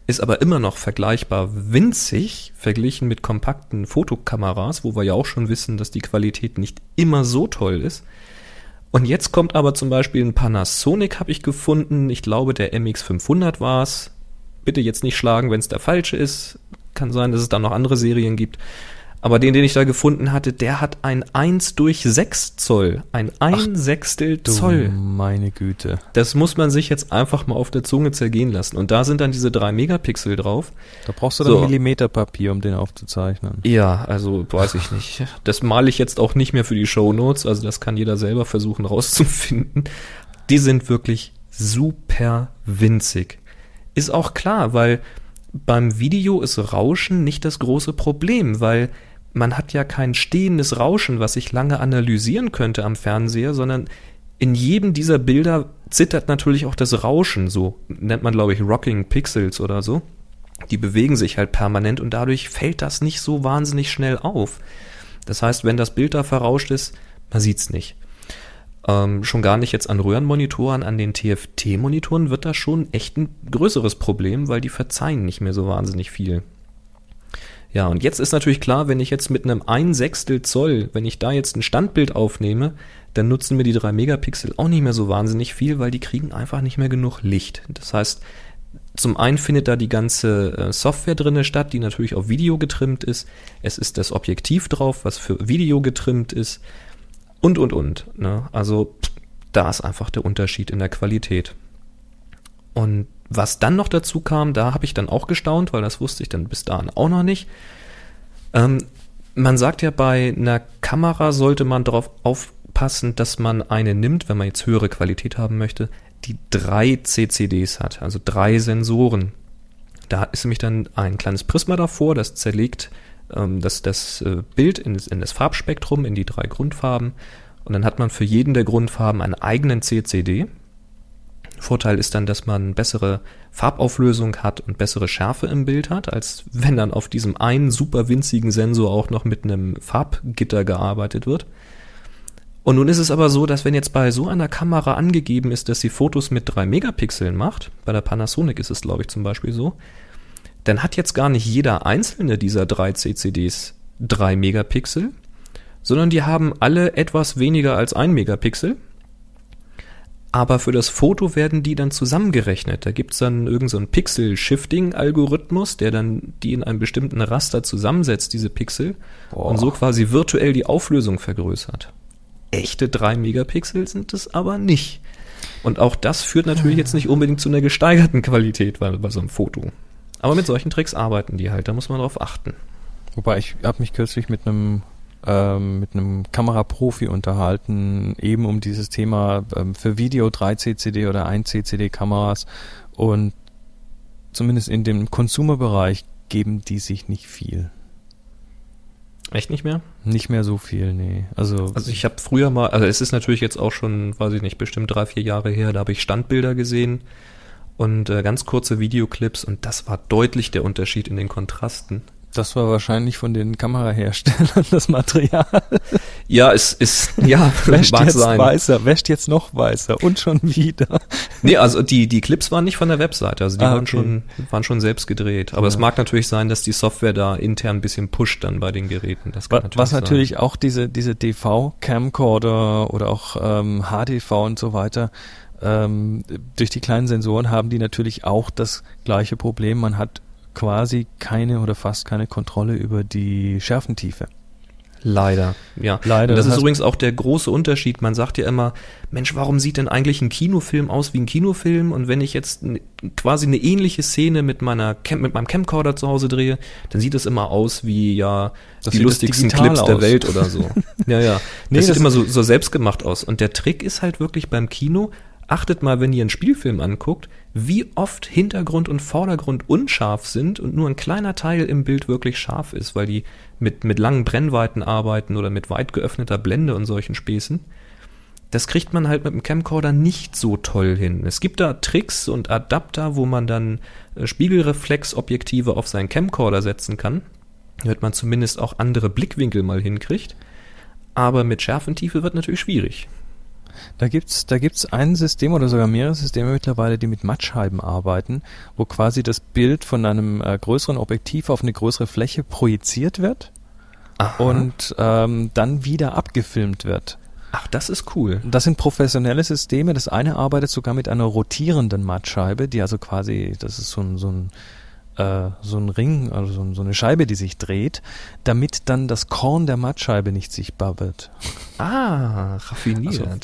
Speaker 2: Ist aber immer noch vergleichbar winzig, verglichen mit kompakten Fotokameras, wo wir ja auch schon wissen, dass die Qualität nicht immer so toll ist. Und jetzt kommt aber zum Beispiel ein Panasonic, habe ich gefunden. Ich glaube, der MX500 war's. Bitte jetzt nicht schlagen, wenn es der falsche ist. Kann sein, dass es da noch andere Serien gibt. Aber den, den ich da gefunden hatte, der hat ein 1 durch 6 Zoll. Ein 1 Sechstel Zoll.
Speaker 3: Meine Güte.
Speaker 2: Das muss man sich jetzt einfach mal auf der Zunge zergehen lassen. Und da sind dann diese 3 Megapixel drauf.
Speaker 3: Da brauchst du dann so. Millimeterpapier, um den aufzuzeichnen.
Speaker 2: Ja, also weiß ich nicht. Das male ich jetzt auch nicht mehr für die Show Notes. Also das kann jeder selber versuchen rauszufinden. Die sind wirklich super winzig. Ist auch klar, weil beim Video ist Rauschen nicht das große Problem, weil man hat ja kein stehendes Rauschen, was ich lange analysieren könnte am Fernseher, sondern in jedem dieser Bilder zittert natürlich auch das Rauschen, so nennt man glaube ich Rocking Pixels oder so. Die bewegen sich halt permanent und dadurch fällt das nicht so wahnsinnig schnell auf. Das heißt, wenn das Bild da verrauscht ist, man sieht's nicht. Ähm, schon gar nicht jetzt an Röhrenmonitoren, an den TFT-Monitoren wird das schon echt ein größeres Problem, weil die verzeihen nicht mehr so wahnsinnig viel. Ja, und jetzt ist natürlich klar, wenn ich jetzt mit einem 1 Sechstel Zoll, wenn ich da jetzt ein Standbild aufnehme, dann nutzen mir die 3 Megapixel auch nicht mehr so wahnsinnig viel, weil die kriegen einfach nicht mehr genug Licht. Das heißt, zum einen findet da die ganze äh, Software drinne statt, die natürlich auf Video getrimmt ist. Es ist das Objektiv drauf, was für Video getrimmt ist. Und, und, und. Ne? Also da ist einfach der Unterschied in der Qualität. Und was dann noch dazu kam, da habe ich dann auch gestaunt, weil das wusste ich dann bis dahin auch noch nicht. Ähm, man sagt ja, bei einer Kamera sollte man darauf aufpassen, dass man eine nimmt, wenn man jetzt höhere Qualität haben möchte, die drei CCDs hat, also drei Sensoren. Da ist nämlich dann ein kleines Prisma davor, das zerlegt ähm, das, das äh, Bild in das, in das Farbspektrum, in die drei Grundfarben Und dann hat man für jeden der Grundfarben einen eigenen CCD. Vorteil ist dann, dass man bessere Farbauflösung hat und bessere Schärfe im Bild hat, als wenn dann auf diesem einen super winzigen Sensor auch noch mit einem Farbgitter gearbeitet wird. Und nun ist es aber so, dass wenn jetzt bei so einer Kamera angegeben ist, dass sie Fotos mit drei Megapixeln macht, bei der Panasonic ist es glaube ich zum Beispiel so, dann hat jetzt gar nicht jeder einzelne dieser drei CCDs drei Megapixel, sondern die haben alle etwas weniger als ein Megapixel. Aber für das Foto werden die dann zusammengerechnet. Da gibt's dann irgendeinen so Pixel-Shifting-Algorithmus, der dann die in einem bestimmten Raster zusammensetzt, diese Pixel,
Speaker 3: Boah.
Speaker 2: und so quasi virtuell die Auflösung vergrößert. Echte drei Megapixel sind es aber nicht. Und auch das führt natürlich jetzt nicht unbedingt zu einer gesteigerten Qualität bei, bei so einem Foto. Aber mit solchen Tricks arbeiten die halt, da muss man drauf achten.
Speaker 3: Wobei ich habe mich kürzlich mit einem ähm, mit einem Kameraprofi unterhalten, eben um dieses Thema ähm, für Video 3 CCD oder 1 CCD Kameras und zumindest in dem Consumer-Bereich geben die sich nicht viel.
Speaker 2: Echt nicht mehr?
Speaker 3: Nicht mehr so viel, nee. Also,
Speaker 2: Also ich habe früher mal, also es ist natürlich jetzt auch schon, weiß ich nicht, bestimmt drei, vier Jahre her, da habe ich Standbilder gesehen und äh, ganz kurze Videoclips und das war deutlich der Unterschied in den Kontrasten.
Speaker 3: das war wahrscheinlich von den Kameraherstellern das Material.
Speaker 2: Ja, es ist, ja,
Speaker 3: Wäscht
Speaker 2: mag
Speaker 3: jetzt
Speaker 2: sein.
Speaker 3: weißer, wäscht jetzt noch weißer und schon wieder.
Speaker 2: Nee, also die, die Clips waren nicht von der Webseite, also die
Speaker 3: Ah,
Speaker 2: waren
Speaker 3: okay.
Speaker 2: schon, waren schon selbst gedreht. Aber es
Speaker 3: Ja.
Speaker 2: mag natürlich sein, dass die Software da intern ein bisschen pusht dann bei den Geräten. Das kann
Speaker 3: Wa-
Speaker 2: natürlich
Speaker 3: Was
Speaker 2: sein.
Speaker 3: natürlich auch diese, diese DV-Camcorder oder auch ähm, HDV und so weiter, ähm, durch die kleinen Sensoren haben die natürlich auch das gleiche Problem. Man hat quasi keine oder fast keine Kontrolle über die Schärfentiefe.
Speaker 2: Leider, ja.
Speaker 3: Leider,
Speaker 2: Und das
Speaker 3: das
Speaker 2: ist übrigens auch der große Unterschied. Man sagt ja immer, Mensch, warum sieht denn eigentlich ein Kinofilm aus wie ein Kinofilm? Und wenn ich jetzt quasi eine ähnliche Szene mit meiner Cam mit meinem Camcorder zu Hause drehe, dann sieht es immer aus wie ja
Speaker 3: Das
Speaker 2: die lustigsten Clips der
Speaker 3: aus.
Speaker 2: Welt oder so. ja, ja.
Speaker 3: Nee,
Speaker 2: das sieht
Speaker 3: das-
Speaker 2: immer so, so selbstgemacht aus. Und der Trick ist halt wirklich beim Kino, achtet mal, wenn ihr einen Spielfilm anguckt, wie oft Hintergrund und Vordergrund unscharf sind und nur ein kleiner Teil im Bild wirklich scharf ist, weil die mit, mit langen Brennweiten arbeiten oder mit weit geöffneter Blende und solchen Späßen. Das kriegt man halt mit dem Camcorder nicht so toll hin. Es gibt da Tricks und Adapter, wo man dann äh, Spiegelreflexobjektive auf seinen Camcorder setzen kann, damit man zumindest auch andere Blickwinkel mal hinkriegt. Aber mit Schärfentiefe wird natürlich schwierig.
Speaker 3: Da gibt's, da gibt's ein System oder sogar mehrere Systeme mittlerweile, die mit Mattscheiben arbeiten, wo quasi das Bild von einem äh, größeren Objektiv auf eine größere Fläche projiziert wird
Speaker 2: Aha.
Speaker 3: und ähm, dann wieder abgefilmt wird.
Speaker 2: ach, das ist cool.
Speaker 3: Das sind professionelle Systeme. Das eine arbeitet sogar mit einer rotierenden Mattscheibe, die also quasi, das ist so ein, so ein, äh, so ein Ring, also so, ein- so eine Scheibe, die sich dreht, damit dann das Korn der Mattscheibe nicht sichtbar wird.
Speaker 2: Ah, raffiniert.
Speaker 3: Also,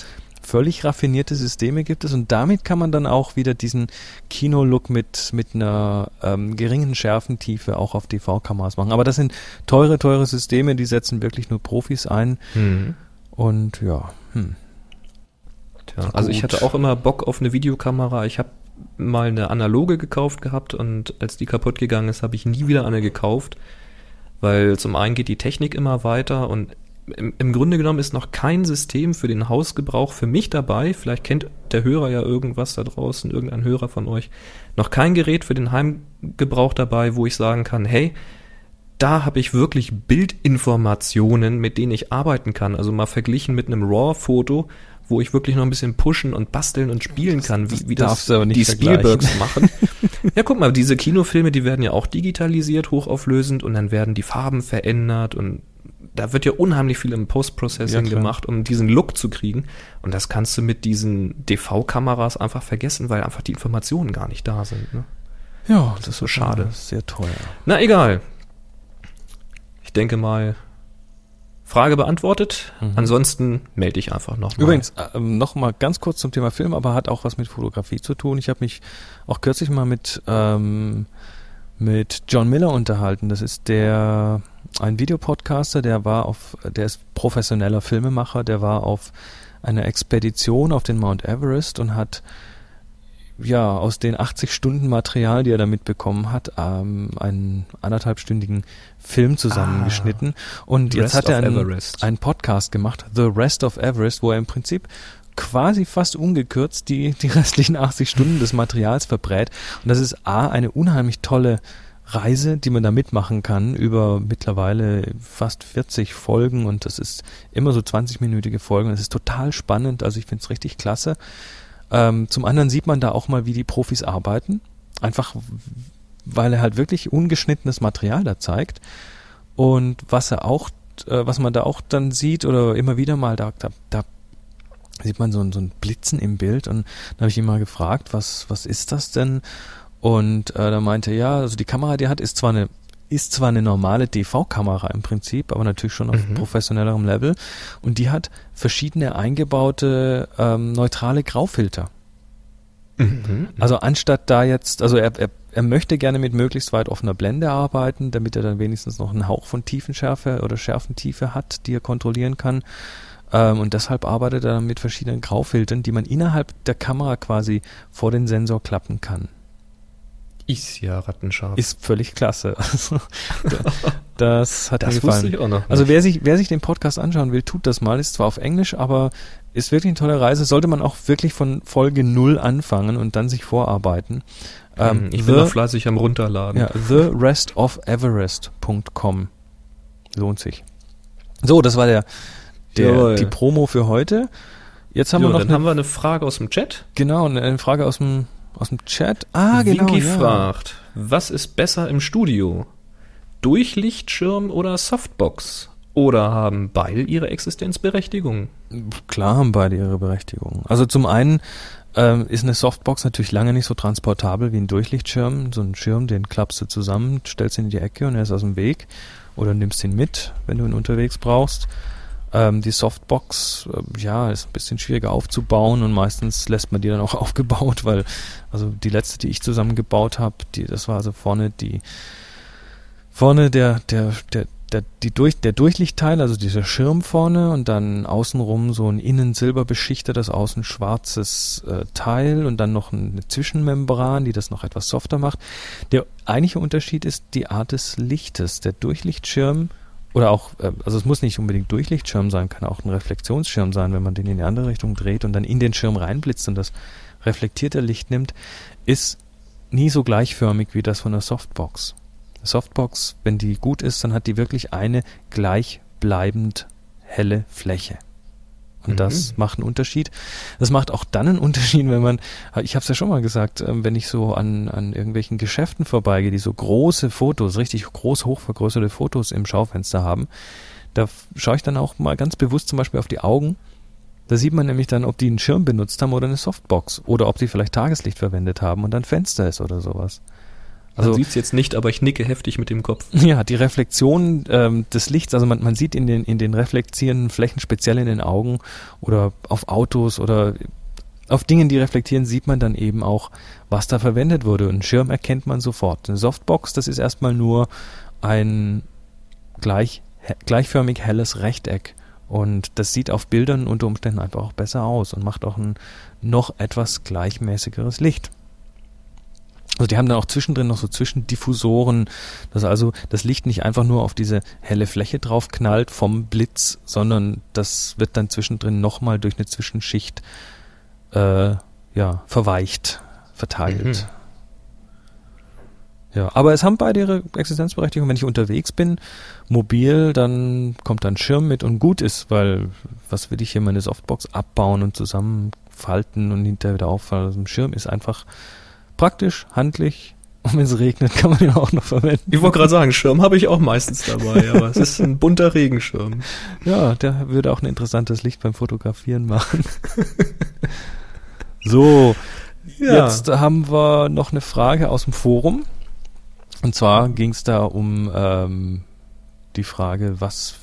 Speaker 3: Völlig raffinierte Systeme gibt es und damit kann man dann auch wieder diesen Kino-Look mit, mit einer ähm, geringen Schärfentiefe auch auf DV-Kameras machen. Aber das sind teure, teure Systeme, die setzen wirklich nur Profis ein
Speaker 2: hm.
Speaker 3: und ja, hm.
Speaker 2: Tja, also ich hatte auch immer Bock auf eine Videokamera. Ich habe mal eine analoge gekauft gehabt und als die kaputt gegangen ist, habe ich nie wieder eine gekauft, weil zum einen geht die Technik immer weiter und im, im Grunde genommen ist noch kein System für den Hausgebrauch für mich dabei. Vielleicht kennt der Hörer ja irgendwas da draußen, irgendein Hörer von euch. Noch kein Gerät für den Heimgebrauch dabei, wo ich sagen kann, hey, da habe ich wirklich Bildinformationen, mit denen ich arbeiten kann. Also mal verglichen mit einem RAW-Foto, wo ich wirklich noch ein bisschen pushen und basteln und spielen kann, wie, wie das
Speaker 3: nicht
Speaker 2: die. Spielbergs machen. ja, guck mal, diese Kinofilme, die werden ja auch digitalisiert, hochauflösend und dann werden die Farben verändert und da wird ja unheimlich viel im Post-Processing
Speaker 3: Ja,
Speaker 2: gemacht, um diesen Look zu kriegen. Und das kannst du mit diesen DV-Kameras einfach vergessen, weil einfach die Informationen gar nicht da sind. Ne?
Speaker 3: Ja,
Speaker 2: Das ist so schade.
Speaker 3: Sehr teuer.
Speaker 2: Na egal. Ich denke mal, Frage beantwortet.
Speaker 3: Mhm.
Speaker 2: Ansonsten melde ich einfach nochmal.
Speaker 3: Übrigens, ähm, noch mal ganz kurz zum Thema Film, aber hat auch was mit Fotografie zu tun. Ich habe mich auch kürzlich mal mit, ähm, mit John Miller unterhalten. Das ist der, ein Videopodcaster, der war auf, der ist professioneller Filmemacher, der war auf einer Expedition auf den Mount Everest und hat ja aus den 80 Stunden Material, die er da mitbekommen hat, ähm, einen anderthalbstündigen Film zusammengeschnitten. und jetzt hat er einen,
Speaker 2: Everest.
Speaker 3: einen Podcast gemacht, The Rest of Everest, wo er im Prinzip quasi fast ungekürzt die, die restlichen 80 Stunden des Materials verbrät. Und das ist A, eine unheimlich tolle Reise, die man da mitmachen kann, über mittlerweile fast 40 Folgen und das ist immer so 20-minütige Folgen. Das ist total spannend, also ich finde es richtig klasse. Ähm, zum anderen sieht man da auch mal, wie die Profis arbeiten. Einfach, weil er halt wirklich ungeschnittenes Material da zeigt. Und was er auch, äh, was man da auch dann sieht oder immer wieder mal, da, da, da sieht man so, so ein Blitzen im Bild und da habe ich ihn mal gefragt, was, was ist das denn? Und äh, da meinte er, ja, also die Kamera, die er hat, ist zwar eine ist zwar eine normale DV-Kamera im Prinzip, aber natürlich schon auf
Speaker 2: Mhm.
Speaker 3: professionellerem Level. Und die hat verschiedene eingebaute ähm, neutrale Graufilter.
Speaker 2: Mhm.
Speaker 3: Also anstatt da jetzt, also er, er, er möchte gerne mit möglichst weit offener Blende arbeiten, damit er dann wenigstens noch einen Hauch von Tiefenschärfe oder Schärfentiefe hat, die er kontrollieren kann. Ähm, und deshalb arbeitet er dann mit verschiedenen Graufiltern, die man innerhalb der Kamera quasi vor den Sensor klappen kann.
Speaker 2: Ist ja rattenscharf.
Speaker 3: Ist völlig klasse. Also, da- das hat mir
Speaker 2: das
Speaker 3: gefallen.
Speaker 2: wusste ich auch noch.
Speaker 3: Also wer sich, wer sich den Podcast anschauen will, tut das mal. Ist zwar auf Englisch, aber ist wirklich eine tolle Reise. Sollte man auch wirklich von Folge null anfangen und dann sich vorarbeiten. Ähm,
Speaker 2: ich bin
Speaker 3: the,
Speaker 2: noch fleißig am Runterladen.
Speaker 3: ja, therestofeverest.com lohnt sich. So, das war der, der
Speaker 2: Jawohl.
Speaker 3: die Promo für heute. Jetzt haben
Speaker 2: Jo,
Speaker 3: wir noch
Speaker 2: dann
Speaker 3: eine,
Speaker 2: haben wir eine Frage aus dem Chat.
Speaker 3: genau eine Frage aus dem aus dem Chat. Ah, genau.
Speaker 2: Winky
Speaker 3: ja.
Speaker 2: fragt, was ist besser im Studio? Durchlichtschirm oder Softbox? Oder haben beide ihre Existenzberechtigung?
Speaker 3: Klar haben beide ihre Berechtigung. Also zum einen ähm, ist eine Softbox natürlich lange nicht so transportabel wie ein Durchlichtschirm. So ein Schirm, den klappst du zusammen, stellst ihn in die Ecke und er ist aus dem Weg. Oder nimmst ihn mit, wenn du ihn unterwegs brauchst. Ähm, die Softbox, äh, ja, ist ein bisschen schwieriger aufzubauen und meistens lässt man die dann auch aufgebaut, weil, also die letzte, die ich zusammengebaut habe, das war also vorne die, vorne der, der, der, der, die durch, der Durchlichtteil, also dieser Schirm vorne und dann außenrum so ein innen silberbeschichtetes, außen schwarzes äh, Teil und dann noch eine Zwischenmembran, die das noch etwas softer macht. Der eigentliche Unterschied ist die Art des Lichtes. Der Durchlichtschirm oder auch, äh, also es muss nicht unbedingt Durchlichtschirm sein, kann auch ein Reflexionsschirm sein, wenn man den in die andere Richtung dreht und dann in den Schirm reinblitzt und das reflektierte Licht nimmt, ist nie so gleichförmig wie das von der Softbox. Softbox, wenn die gut ist, dann hat die wirklich eine gleichbleibend helle Fläche. Und
Speaker 2: Mhm.
Speaker 3: das macht einen Unterschied. Das macht auch dann einen Unterschied, wenn man, ich habe es ja schon mal gesagt, ähm, wenn ich so an, an irgendwelchen Geschäften vorbeigehe, die so große Fotos, richtig groß hochvergrößerte Fotos im Schaufenster haben, da schaue ich dann auch mal ganz bewusst zum Beispiel auf die Augen. Da sieht man nämlich dann, ob die einen Schirm benutzt haben oder eine Softbox oder ob die vielleicht Tageslicht verwendet haben und dann Fenster ist oder sowas.
Speaker 2: Man sieht's jetzt nicht, aber ich nicke heftig mit dem Kopf.
Speaker 3: Ja, die Reflexion ähm, des Lichts, also man, man sieht in den, in den reflektierenden Flächen, speziell in den Augen oder auf Autos oder auf Dingen, die reflektieren, sieht man dann eben auch, was da verwendet wurde. Und einen Schirm erkennt man sofort. Eine Softbox, das ist erstmal nur ein gleich, gleichförmig helles Rechteck. Und das sieht auf Bildern unter Umständen einfach auch besser aus und macht auch ein noch etwas gleichmäßigeres Licht. Also die haben dann auch zwischendrin noch so Zwischendiffusoren, dass also das Licht nicht einfach nur auf diese helle Fläche drauf knallt vom Blitz, sondern das wird dann zwischendrin nochmal durch eine Zwischenschicht äh, ja, verweicht, verteilt.
Speaker 2: Mhm.
Speaker 3: Ja, aber es haben beide ihre Existenzberechtigung. Wenn ich unterwegs bin, mobil, dann kommt dann Schirm mit und gut ist, weil was will ich hier meine Softbox abbauen und zusammenfalten und hinterher wieder auffallen. Also ein Schirm ist einfach praktisch, handlich und wenn es regnet, kann man ihn auch noch verwenden.
Speaker 2: Ich wollte gerade sagen, Schirm habe ich auch meistens dabei, aber es ist ein bunter Regenschirm.
Speaker 3: Ja, der würde auch ein interessantes Licht beim Fotografieren machen. so, jetzt haben wir noch eine Frage aus dem Forum. Und zwar ging es da um ähm, die Frage, was,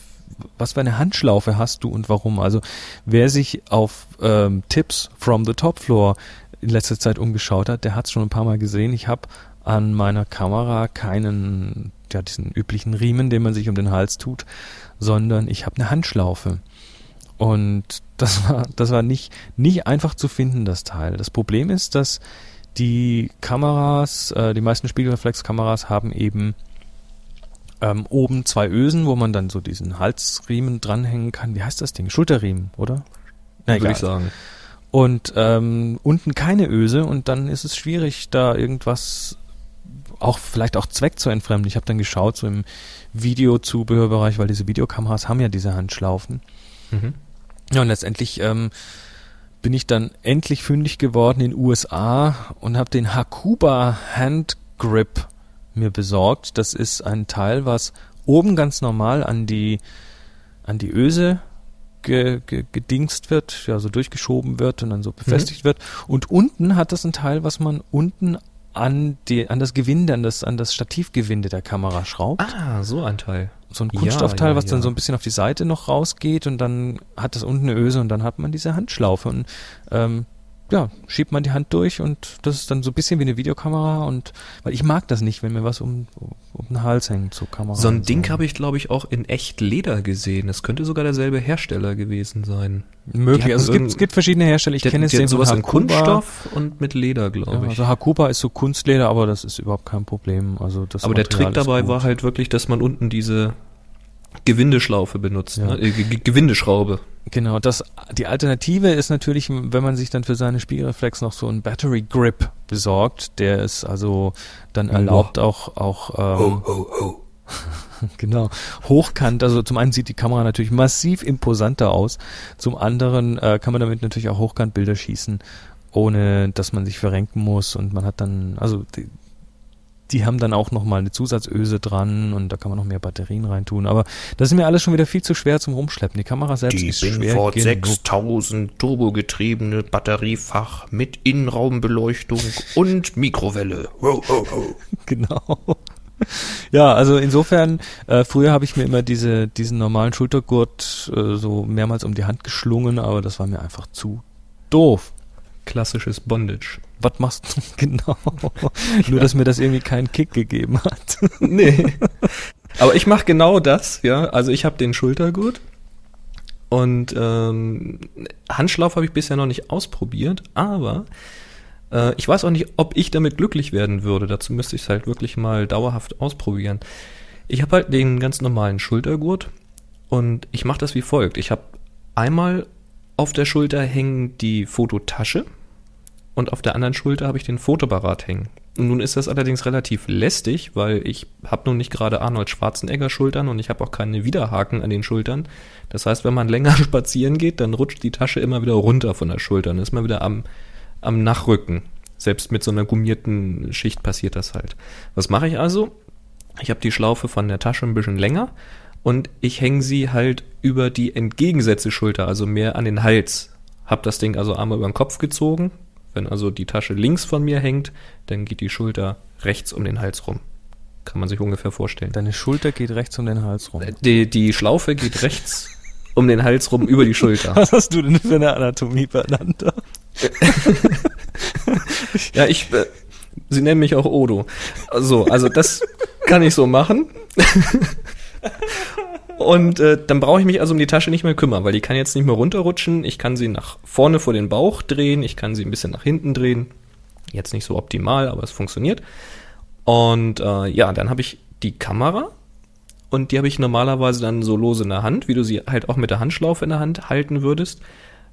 Speaker 3: was für eine Handschlaufe hast du und warum? Also wer sich auf ähm, Tipps from the Top Floor in letzter Zeit umgeschaut hat, der hat es schon ein paar Mal gesehen. Ich habe an meiner Kamera keinen, ja, diesen üblichen Riemen, den man sich um den Hals tut, sondern ich habe eine Handschlaufe. Und das war, das war nicht, nicht einfach zu finden, das Teil. Das Problem ist, dass Die Kameras, äh, die meisten Spiegelreflexkameras haben eben ähm, oben zwei Ösen, wo man dann so diesen Halsriemen dranhängen kann. Wie heißt das Ding? Schulterriemen, oder?
Speaker 2: Na, Würde ich sagen.
Speaker 3: Und ähm, unten keine Öse und dann ist es schwierig, da irgendwas auch vielleicht auch Zweck zu entfremden. Ich habe dann geschaut, so im Videozubehörbereich, weil diese Videokameras haben ja diese Handschlaufen. Mhm. Ja, und letztendlich ähm, bin ich dann endlich fündig geworden in USA und habe den Hakuba Hand Grip mir besorgt. Das ist ein Teil, was oben ganz normal an die an die Öse ge, ge, gedingst wird, ja so durchgeschoben wird und dann so befestigt mhm. wird. Und unten hat das ein Teil, was man unten an, die, an das Gewinde, an das, an das Stativgewinde der Kamera schraubt.
Speaker 2: Ah, so ein Teil.
Speaker 3: So ein Kunststoffteil, ja, ja, was dann so ein bisschen auf die Seite noch rausgeht und dann hat das unten eine Öse und dann hat man diese Handschlaufe und ähm, ja, schiebt man die Hand durch und das ist dann so ein bisschen wie eine Videokamera und weil ich mag das nicht, wenn mir was um, um den Hals hängt, so Kamera.
Speaker 2: So ein Ding so. habe ich, glaube ich, auch in echt Leder gesehen. Das könnte sogar derselbe Hersteller gewesen sein.
Speaker 3: Möglich. Also es gibt, es gibt verschiedene Hersteller. Ich kenne
Speaker 2: jetzt sowas in Kunststoff und mit Leder, glaube ja, ich.
Speaker 3: Also Hakuba ist so Kunstleder, aber das ist überhaupt kein Problem. Also das
Speaker 2: aber Material der Trick dabei war halt wirklich, dass man unten diese Gewindeschlaufe benutzt, ja. ne? Äh, Gewindeschraube.
Speaker 3: Genau, das, die Alternative ist natürlich, wenn man sich dann für seine Spiegelreflex noch so einen Battery Grip besorgt, der ist also dann erlaubt auch, auch, ähm, ho, ho, ho. genau, hochkant, also zum einen sieht die Kamera natürlich massiv imposanter aus, zum anderen äh, kann man damit natürlich auch hochkant Bilder schießen, ohne dass man sich verrenken muss und man hat dann, also die, die haben dann auch nochmal eine Zusatzöse dran und da kann man noch mehr Batterien reintun. Aber das ist mir alles schon wieder viel zu schwer zum Rumschleppen. Die Kamera selbst
Speaker 2: die
Speaker 3: ist schwer.
Speaker 2: Die 6000 turbogetriebene Batteriefach mit Innenraumbeleuchtung und Mikrowelle.
Speaker 3: genau. Ja, also insofern, äh, früher habe ich mir immer diese, diesen normalen Schultergurt äh, so mehrmals um die Hand geschlungen, aber das war mir einfach zu doof.
Speaker 2: Klassisches Bondage.
Speaker 3: Was machst du genau? Nur, dass mir das irgendwie keinen Kick gegeben hat.
Speaker 2: nee. Aber ich mache genau das, ja. Also ich habe den Schultergurt und ähm, Handschlauf habe ich bisher noch nicht ausprobiert, aber äh, ich weiß auch nicht, ob ich damit glücklich werden würde. Dazu müsste ich es halt wirklich mal dauerhaft ausprobieren. Ich habe halt den ganz normalen Schultergurt und ich mache das wie folgt. Ich habe einmal auf der Schulter hängen die Fototasche und auf der anderen Schulter habe ich den Fotoapparat hängen. Nun ist das allerdings relativ lästig, weil ich habe nun nicht gerade Arnold Schwarzenegger Schultern und ich habe auch keine Widerhaken an den Schultern. Das heißt, wenn man länger spazieren geht, dann rutscht die Tasche immer wieder runter von der Schulter und ist mal wieder am, am Nachrücken. Selbst mit so einer gummierten Schicht passiert das halt. Was mache ich also? Ich habe die Schlaufe von der Tasche ein bisschen länger und ich hänge sie halt über die entgegengesetzte Schulter, also mehr an den Hals. Hab das Ding also einmal über den Kopf gezogen, wenn also die Tasche links von mir hängt, dann geht die Schulter rechts um den Hals rum. Kann man sich ungefähr vorstellen.
Speaker 3: Deine Schulter geht rechts um den Hals rum.
Speaker 2: Die, die Schlaufe geht rechts um den Hals rum über die Schulter.
Speaker 3: Was hast du denn für eine Anatomie, Fernanda?
Speaker 2: ja, ich, äh, sie nennen mich auch Odo. So, also das kann ich so machen. Und äh, dann brauche ich mich also um die Tasche nicht mehr kümmern, weil die kann jetzt nicht mehr runterrutschen. Ich kann sie nach vorne vor den Bauch drehen, ich kann sie ein bisschen nach hinten drehen. Jetzt nicht so optimal, aber es funktioniert. Und äh, ja, dann habe ich die Kamera und die habe ich normalerweise dann so lose in der Hand, wie du sie halt auch mit der Handschlaufe in der Hand halten würdest.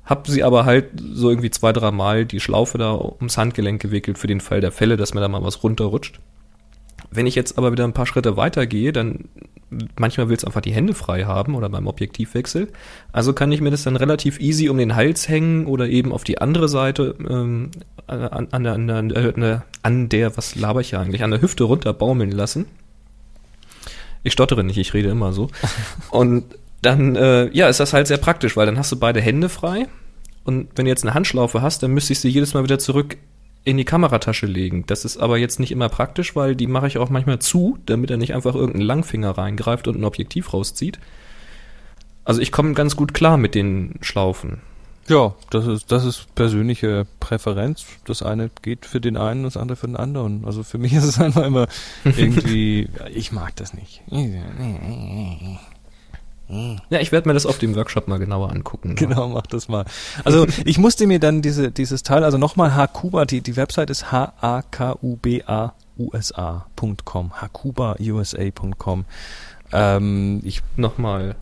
Speaker 2: Hab sie aber halt so irgendwie zwei, drei Mal die Schlaufe da ums Handgelenk gewickelt für den Fall der Fälle, dass mir da mal was runterrutscht. Wenn ich jetzt aber wieder ein paar Schritte weiter gehe, dann manchmal will es einfach die Hände frei haben oder beim Objektivwechsel. Also kann ich mir das dann relativ easy um den Hals hängen oder eben auf die andere Seite ähm, an, an, an, an, äh, an der, was laber ich ja eigentlich, an der Hüfte runterbaumeln lassen. Ich stottere nicht, ich rede immer so. Und dann, äh, ja, ist das halt sehr praktisch, weil dann hast du beide Hände frei. Und wenn du jetzt eine Handschlaufe hast, dann müsste ich sie jedes Mal wieder zurück in die Kameratasche legen. Das ist aber jetzt nicht immer praktisch, weil die mache ich auch manchmal zu, damit er nicht einfach irgendeinen Langfinger reingreift und ein Objektiv rauszieht. Also ich komme ganz gut klar mit den Schlaufen.
Speaker 3: Ja, das ist, das ist persönliche Präferenz. Das eine geht für den einen, das andere für den anderen. Also für mich ist es einfach immer irgendwie, ich mag das nicht.
Speaker 2: Ja, ich werde mir das auf dem Workshop mal genauer angucken.
Speaker 3: Genau, mach das mal. Also ich musste mir dann diese, dieses Teil, also nochmal Hakuba, die, die Website ist H-A-K-U-B-A USA.com, hakubausa.com. Ähm, ich
Speaker 2: Nochmal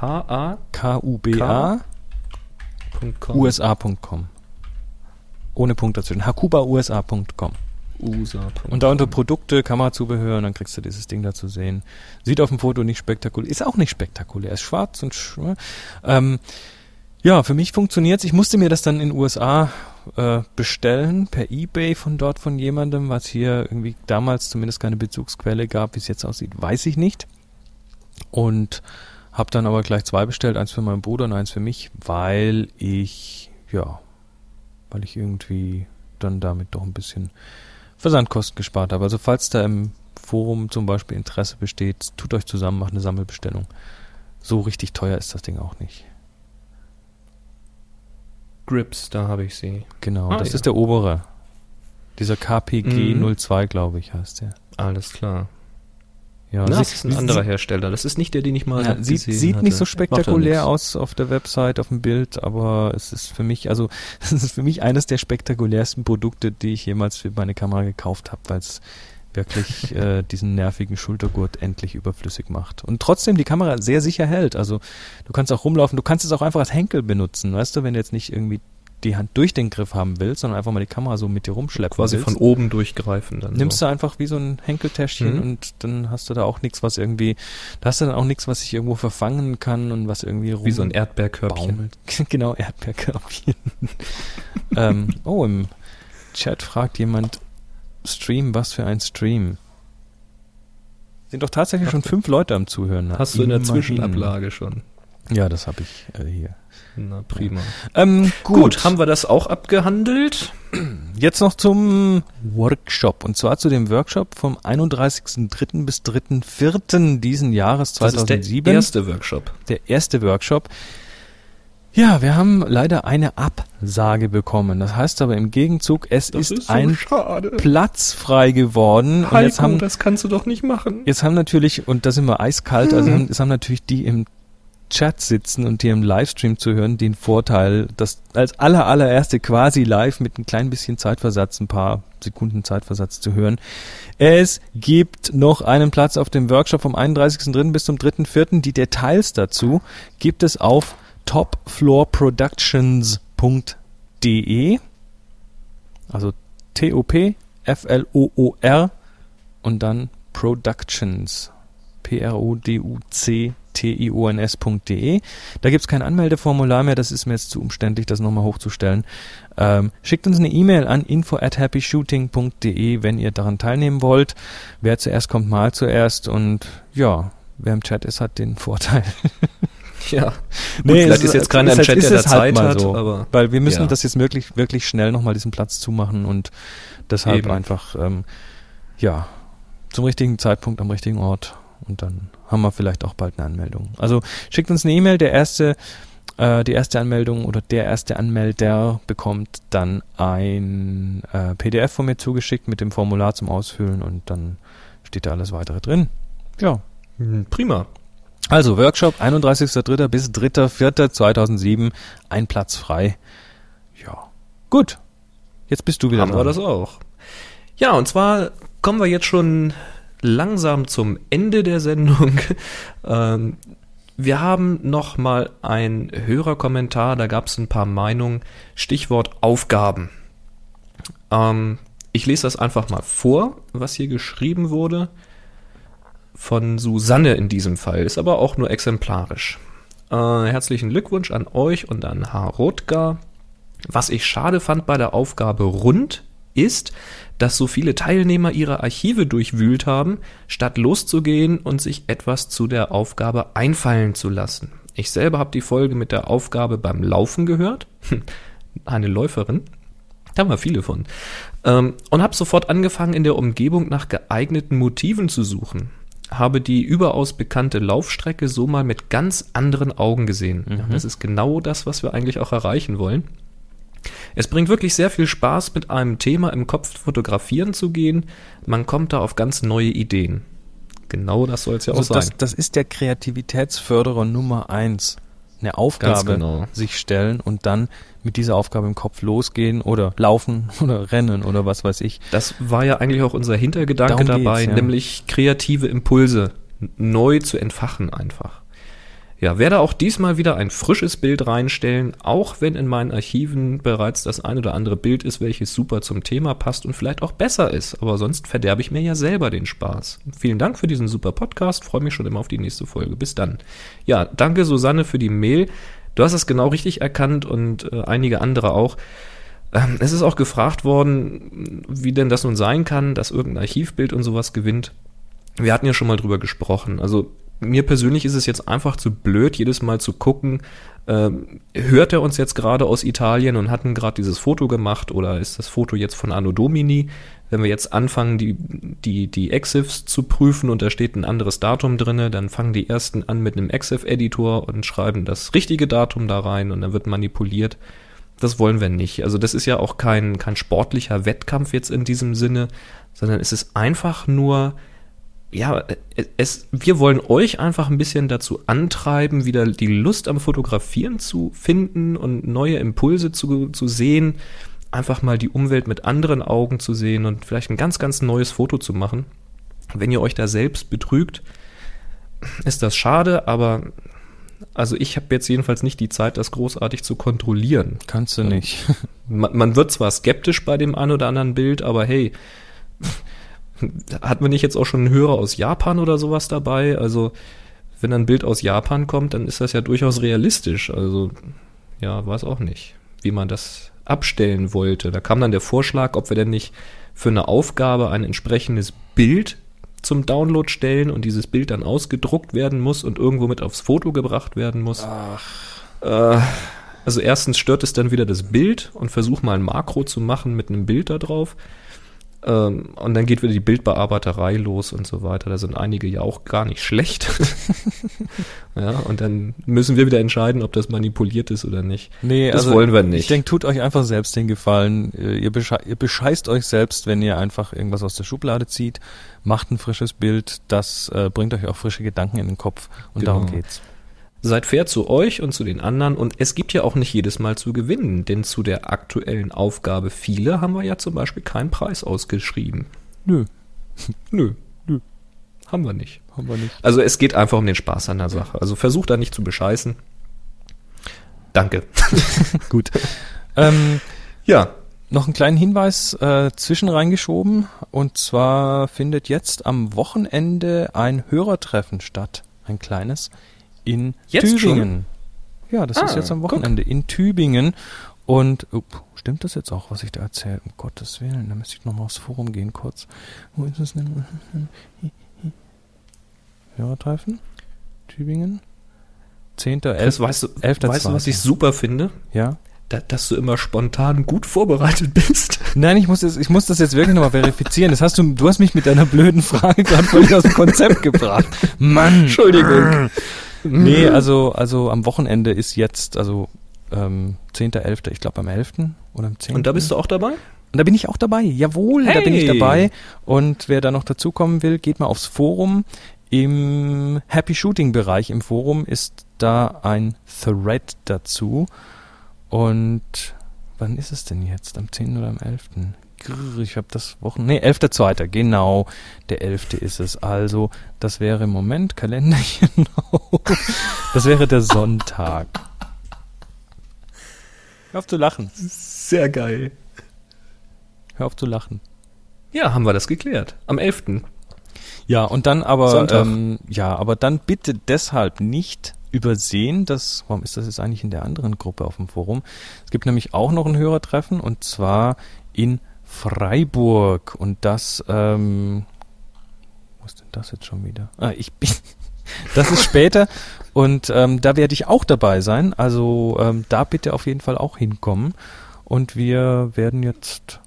Speaker 2: H-A
Speaker 3: K-U-B-A
Speaker 2: .com.
Speaker 3: USA.com. Ohne Punkt dazwischen. hakubausa.com.
Speaker 2: USA.
Speaker 3: Und da unter Produkte, Kamerazubehör, und dann kriegst du dieses Ding da zu sehen. Sieht auf dem Foto nicht spektakulär, ist auch nicht spektakulär, ist schwarz und sch ähm, ja, für mich funktioniert's. Ich musste mir das dann in USA äh, bestellen, per Ebay von dort von jemandem, was hier irgendwie damals zumindest keine Bezugsquelle gab, wie es jetzt aussieht, weiß ich nicht. Und habe dann aber gleich zwei bestellt, eins für meinen Bruder und eins für mich, weil ich, ja, weil ich irgendwie dann damit doch ein bisschen Versandkosten gespart habe. Also falls da im Forum zum Beispiel Interesse besteht, tut euch zusammen, macht eine Sammelbestellung. So richtig teuer ist das Ding auch nicht.
Speaker 2: Grips, da habe ich sie.
Speaker 3: Genau,
Speaker 2: Ah,
Speaker 3: das
Speaker 2: ja.
Speaker 3: ist der obere. Dieser KPG
Speaker 2: Mhm.
Speaker 3: 02, glaube ich, heißt der.
Speaker 2: Alles klar.
Speaker 3: Ja,
Speaker 2: Na, das ist ein anderer Hersteller. Das ist nicht der, den ich mal
Speaker 3: Ja, sieht sieht
Speaker 2: hatte.
Speaker 3: nicht so spektakulär aus auf der Website, auf dem Bild, aber es ist für mich, also es ist für mich eines der spektakulärsten Produkte, die ich jemals für meine Kamera gekauft habe, weil es wirklich äh, diesen nervigen Schultergurt endlich überflüssig macht. Und trotzdem die Kamera sehr sicher hält. Also du kannst auch rumlaufen, du kannst es auch einfach als Henkel benutzen, weißt du, wenn du jetzt nicht irgendwie die Hand durch den Griff haben willst, sondern einfach mal die Kamera so mit dir rumschleppen
Speaker 2: Quasi
Speaker 3: willst.
Speaker 2: von oben durchgreifen dann.
Speaker 3: Nimmst
Speaker 2: so.
Speaker 3: du einfach wie so ein Henkeltäschchen
Speaker 2: Mhm.
Speaker 3: und dann hast du da auch nichts, was irgendwie, da hast du dann auch nichts, was sich irgendwo verfangen kann und was irgendwie rum
Speaker 2: Wie so ein Erdbeerkörbchen.
Speaker 3: genau, Erdbeerkörbchen. ähm, oh, im Chat fragt jemand, Stream, was für ein Stream? Sind doch tatsächlich schon fünf Leute am Zuhören.
Speaker 2: Hast du in der. Zwischenablage schon.
Speaker 3: Ja, das habe ich äh, hier.
Speaker 2: Na, prima.
Speaker 3: Ähm,
Speaker 2: Gut,
Speaker 3: gut,
Speaker 2: haben wir das auch abgehandelt?
Speaker 3: Jetzt noch zum Workshop. Und zwar zu dem Workshop vom 31.03. bis 3.04. diesen Jahres
Speaker 2: Das ist
Speaker 3: 2007.
Speaker 2: der erste Workshop.
Speaker 3: der erste Workshop. Ja, wir haben leider eine Absage bekommen. Das heißt aber im Gegenzug, es ist, ein
Speaker 2: schade.
Speaker 3: Platz frei geworden. und jetzt haben,
Speaker 2: das kannst du doch nicht machen.
Speaker 3: jetzt haben natürlich, und da sind wir eiskalt, also haben, es haben natürlich die im Chat sitzen und die im Livestream zu hören, den Vorteil, das als aller allererste quasi live mit ein klein bisschen Zeitversatz, ein paar Sekunden Zeitversatz zu hören. Es gibt noch einen Platz auf dem Workshop vom 31.03. bis zum 3.04. Die Details dazu gibt es auf topfloorproductions.de also T-O-P-F-L-O-O-R und dann Productions P-R-O-D-U-C-T-I-O-N-S.de. Da gibt's kein Anmeldeformular mehr, das ist mir jetzt zu umständlich, das nochmal hochzustellen. Ähm, schickt uns eine E-Mail an info at happyshooting.de, wenn ihr daran teilnehmen wollt. Wer zuerst kommt, mal zuerst und ja, wer im Chat ist, hat den Vorteil.
Speaker 2: Ja. Gut,
Speaker 3: Nee,
Speaker 2: vielleicht
Speaker 3: es
Speaker 2: ist jetzt keiner im
Speaker 3: es
Speaker 2: Chat, der da
Speaker 3: halt
Speaker 2: Zeit
Speaker 3: mal
Speaker 2: hat,
Speaker 3: so.
Speaker 2: aber
Speaker 3: Weil wir müssen
Speaker 2: ja.
Speaker 3: das jetzt wirklich, wirklich schnell nochmal diesen Platz zumachen und deshalb
Speaker 2: Eben.
Speaker 3: einfach, ähm, ja, zum richtigen Zeitpunkt am richtigen Ort und dann haben wir vielleicht auch bald eine Anmeldung. Also schickt uns eine E-Mail, der erste, äh, die erste Anmeldung oder der erste Anmelder bekommt dann ein äh, PDF von mir zugeschickt mit dem Formular zum Ausfüllen und dann steht da alles weitere drin. Ja.
Speaker 2: Hm, prima.
Speaker 3: Also Workshop 31.03. bis 3.04.2007, ein Platz frei. Ja, gut. Jetzt bist du wieder
Speaker 2: Haben wir
Speaker 3: dran.
Speaker 2: das auch. Ja, und zwar kommen wir jetzt schon langsam zum Ende der Sendung. ähm, wir haben noch mal ein Hörerkommentar, da gab es ein paar Meinungen. Stichwort Aufgaben. Ähm, ich lese das einfach mal vor, was hier geschrieben wurde. Von Susanne in diesem Fall, ist aber auch nur exemplarisch. Äh, herzlichen Glückwunsch an euch und an H. Rothgar. Was ich schade fand bei der Aufgabe rund ist, dass so viele Teilnehmer ihre Archive durchwühlt haben, statt loszugehen und sich etwas zu der Aufgabe einfallen zu lassen. Ich selber habe die Folge mit der Aufgabe beim Laufen gehört. Eine Läuferin. Da haben wir viele von. Ähm, und habe sofort angefangen, in der Umgebung nach geeigneten Motiven zu suchen. Habe die überaus bekannte Laufstrecke so mal mit ganz anderen Augen gesehen. Ja, das ist genau das, was wir eigentlich auch erreichen wollen. Es bringt wirklich sehr viel Spaß, mit einem Thema im Kopf fotografieren zu gehen. Man kommt da auf ganz neue Ideen. Genau das soll es ja
Speaker 3: Also
Speaker 2: auch
Speaker 3: das,
Speaker 2: sein.
Speaker 3: das ist der Kreativitätsförderer Nummer eins. Eine Aufgabe
Speaker 2: genau.
Speaker 3: sich stellen und dann mit dieser Aufgabe im Kopf losgehen oder laufen oder rennen oder was weiß ich.
Speaker 2: Das war ja eigentlich auch unser Hintergedanke
Speaker 3: Darum
Speaker 2: dabei,
Speaker 3: ja.
Speaker 2: nämlich kreative Impulse neu zu entfachen einfach. Ja, werde auch diesmal wieder ein frisches Bild reinstellen, auch wenn in meinen Archiven bereits das ein oder andere Bild ist, welches super zum Thema passt und vielleicht auch besser ist. Aber sonst verderbe ich mir ja selber den Spaß. Vielen Dank für diesen super Podcast. Freue mich schon immer auf die nächste Folge. Bis dann. Ja, danke Susanne für die Mail. Du hast es genau richtig erkannt und äh, einige andere auch. Ähm, es ist auch gefragt worden, wie denn das nun sein kann, dass irgendein Archivbild und sowas gewinnt. Wir hatten ja schon mal drüber gesprochen. Also mir persönlich ist es jetzt einfach zu blöd, jedes Mal zu gucken, ähm, hört er uns jetzt gerade aus Italien und hatten gerade dieses Foto gemacht oder ist das Foto jetzt von Anno Domini? Wenn wir jetzt anfangen, die, die, die EXIFs zu prüfen und da steht ein anderes Datum drinne, dann fangen die ersten an mit einem EXIF-Editor und schreiben das richtige Datum da rein und dann wird manipuliert. Das wollen wir nicht. Also das ist ja auch kein, kein sportlicher Wettkampf jetzt in diesem Sinne, sondern es ist einfach nur, ja, es, wir wollen euch einfach ein bisschen dazu antreiben, wieder die Lust am Fotografieren zu finden und neue Impulse zu, zu sehen, einfach mal die Umwelt mit anderen Augen zu sehen und vielleicht ein ganz, ganz neues Foto zu machen. Wenn ihr euch da selbst betrügt, ist das schade, aber also ich habe jetzt jedenfalls nicht die Zeit, das großartig zu kontrollieren.
Speaker 3: Kannst du nicht.
Speaker 2: Man, man wird zwar skeptisch bei dem ein oder anderen Bild, aber hey, hat man nicht jetzt auch schon einen Hörer aus Japan oder sowas dabei? Also, wenn ein Bild aus Japan kommt, dann ist das ja durchaus realistisch. Also, ja, weiß auch nicht, wie man das abstellen wollte. Da kam dann der Vorschlag, ob wir denn nicht für eine Aufgabe ein entsprechendes Bild zum Download stellen und dieses Bild dann ausgedruckt werden muss und irgendwo mit aufs Foto gebracht werden muss. Äh, also erstens stört es dann wieder das Bild und versuch mal ein Makro zu machen mit einem Bild da drauf. Ähm, und dann geht wieder die Bildbearbeiterei los und so weiter. Da sind einige ja auch gar nicht schlecht. ja, und dann müssen wir wieder entscheiden, ob das manipuliert ist oder nicht.
Speaker 3: Nee,
Speaker 2: Das
Speaker 3: also
Speaker 2: wollen wir nicht.
Speaker 3: Ich denke, tut euch einfach selbst den Gefallen. Äh, Ihr, besche ihr bescheißt euch selbst, wenn ihr einfach irgendwas aus der Schublade zieht, macht ein frisches Bild, das äh, bringt euch auch frische Gedanken in den Kopf und
Speaker 2: Genau.
Speaker 3: darum geht's.
Speaker 2: Seid fair zu euch und zu den anderen und es gibt ja auch nicht jedes Mal zu gewinnen, denn zu der aktuellen Aufgabe viele haben wir ja zum Beispiel keinen Preis ausgeschrieben.
Speaker 3: Nö,
Speaker 2: Nö.
Speaker 3: Nö.
Speaker 2: Haben wir nicht.
Speaker 3: haben wir nicht.
Speaker 2: Also es geht einfach um den Spaß an der Sache. Also versucht da nicht zu bescheißen. Danke.
Speaker 3: Gut. ähm,
Speaker 2: Ja,
Speaker 3: noch einen kleinen Hinweis äh, zwischen reingeschoben. Und zwar findet jetzt am Wochenende ein Hörertreffen statt. Ein kleines. In
Speaker 2: Jetzt
Speaker 3: Tübingen. Ja, das ist
Speaker 2: Ah,
Speaker 3: jetzt am
Speaker 2: guck.
Speaker 3: Wochenende in Tübingen. Und up, stimmt das jetzt auch, was ich da erzähle? Um Gottes Willen, da müsste ich nochmal aufs Forum gehen kurz. Wo ist es denn? Hörertreffen? Tübingen? 10.
Speaker 2: Chris,
Speaker 3: 11.
Speaker 2: weißt du,
Speaker 3: 11.
Speaker 2: weißt du, was ich super finde?
Speaker 3: Ja.
Speaker 2: Da, dass du immer spontan gut vorbereitet bist.
Speaker 3: Nein, ich muss, das, ich muss das jetzt wirklich nochmal verifizieren. Das hast du, du hast mich mit deiner blöden Frage gerade völlig aus dem Konzept gebracht. Mann.
Speaker 2: Entschuldigung.
Speaker 3: Nee, also, also am Wochenende ist jetzt, also ähm, 10.11., ich glaube am 11. oder am 10.
Speaker 2: Und da bist du auch dabei?
Speaker 3: Und da bin ich auch dabei. Jawohl, da bin ich
Speaker 2: Hey.
Speaker 3: dabei. Und wer da noch dazukommen will, geht mal aufs Forum. Im Happy Shooting Bereich im Forum ist da ein Thread dazu. Und wann ist es denn jetzt? Am 10. oder am 11.? Grrr, Ich habe das Wochen... Nee, 11.2. Genau, der 11. ist es. Also, das wäre im Moment Kalenderchen. Das wäre der Sonntag. Hör auf zu lachen.
Speaker 2: Sehr geil.
Speaker 3: Hör auf zu lachen.
Speaker 2: Ja, haben wir das geklärt. Am 11.
Speaker 3: Ja, und dann aber, ähm, ja, aber dann bitte deshalb nicht übersehen, dass, warum ist das jetzt eigentlich in der anderen Gruppe auf dem Forum? Es gibt nämlich auch noch ein Hörertreffen und zwar in Freiburg und das, ähm, wo ist denn das jetzt schon wieder? Ah, ich bin, das ist später und ähm, da werde ich auch dabei sein, also ähm, da bitte auf jeden Fall auch hinkommen und wir werden jetzt,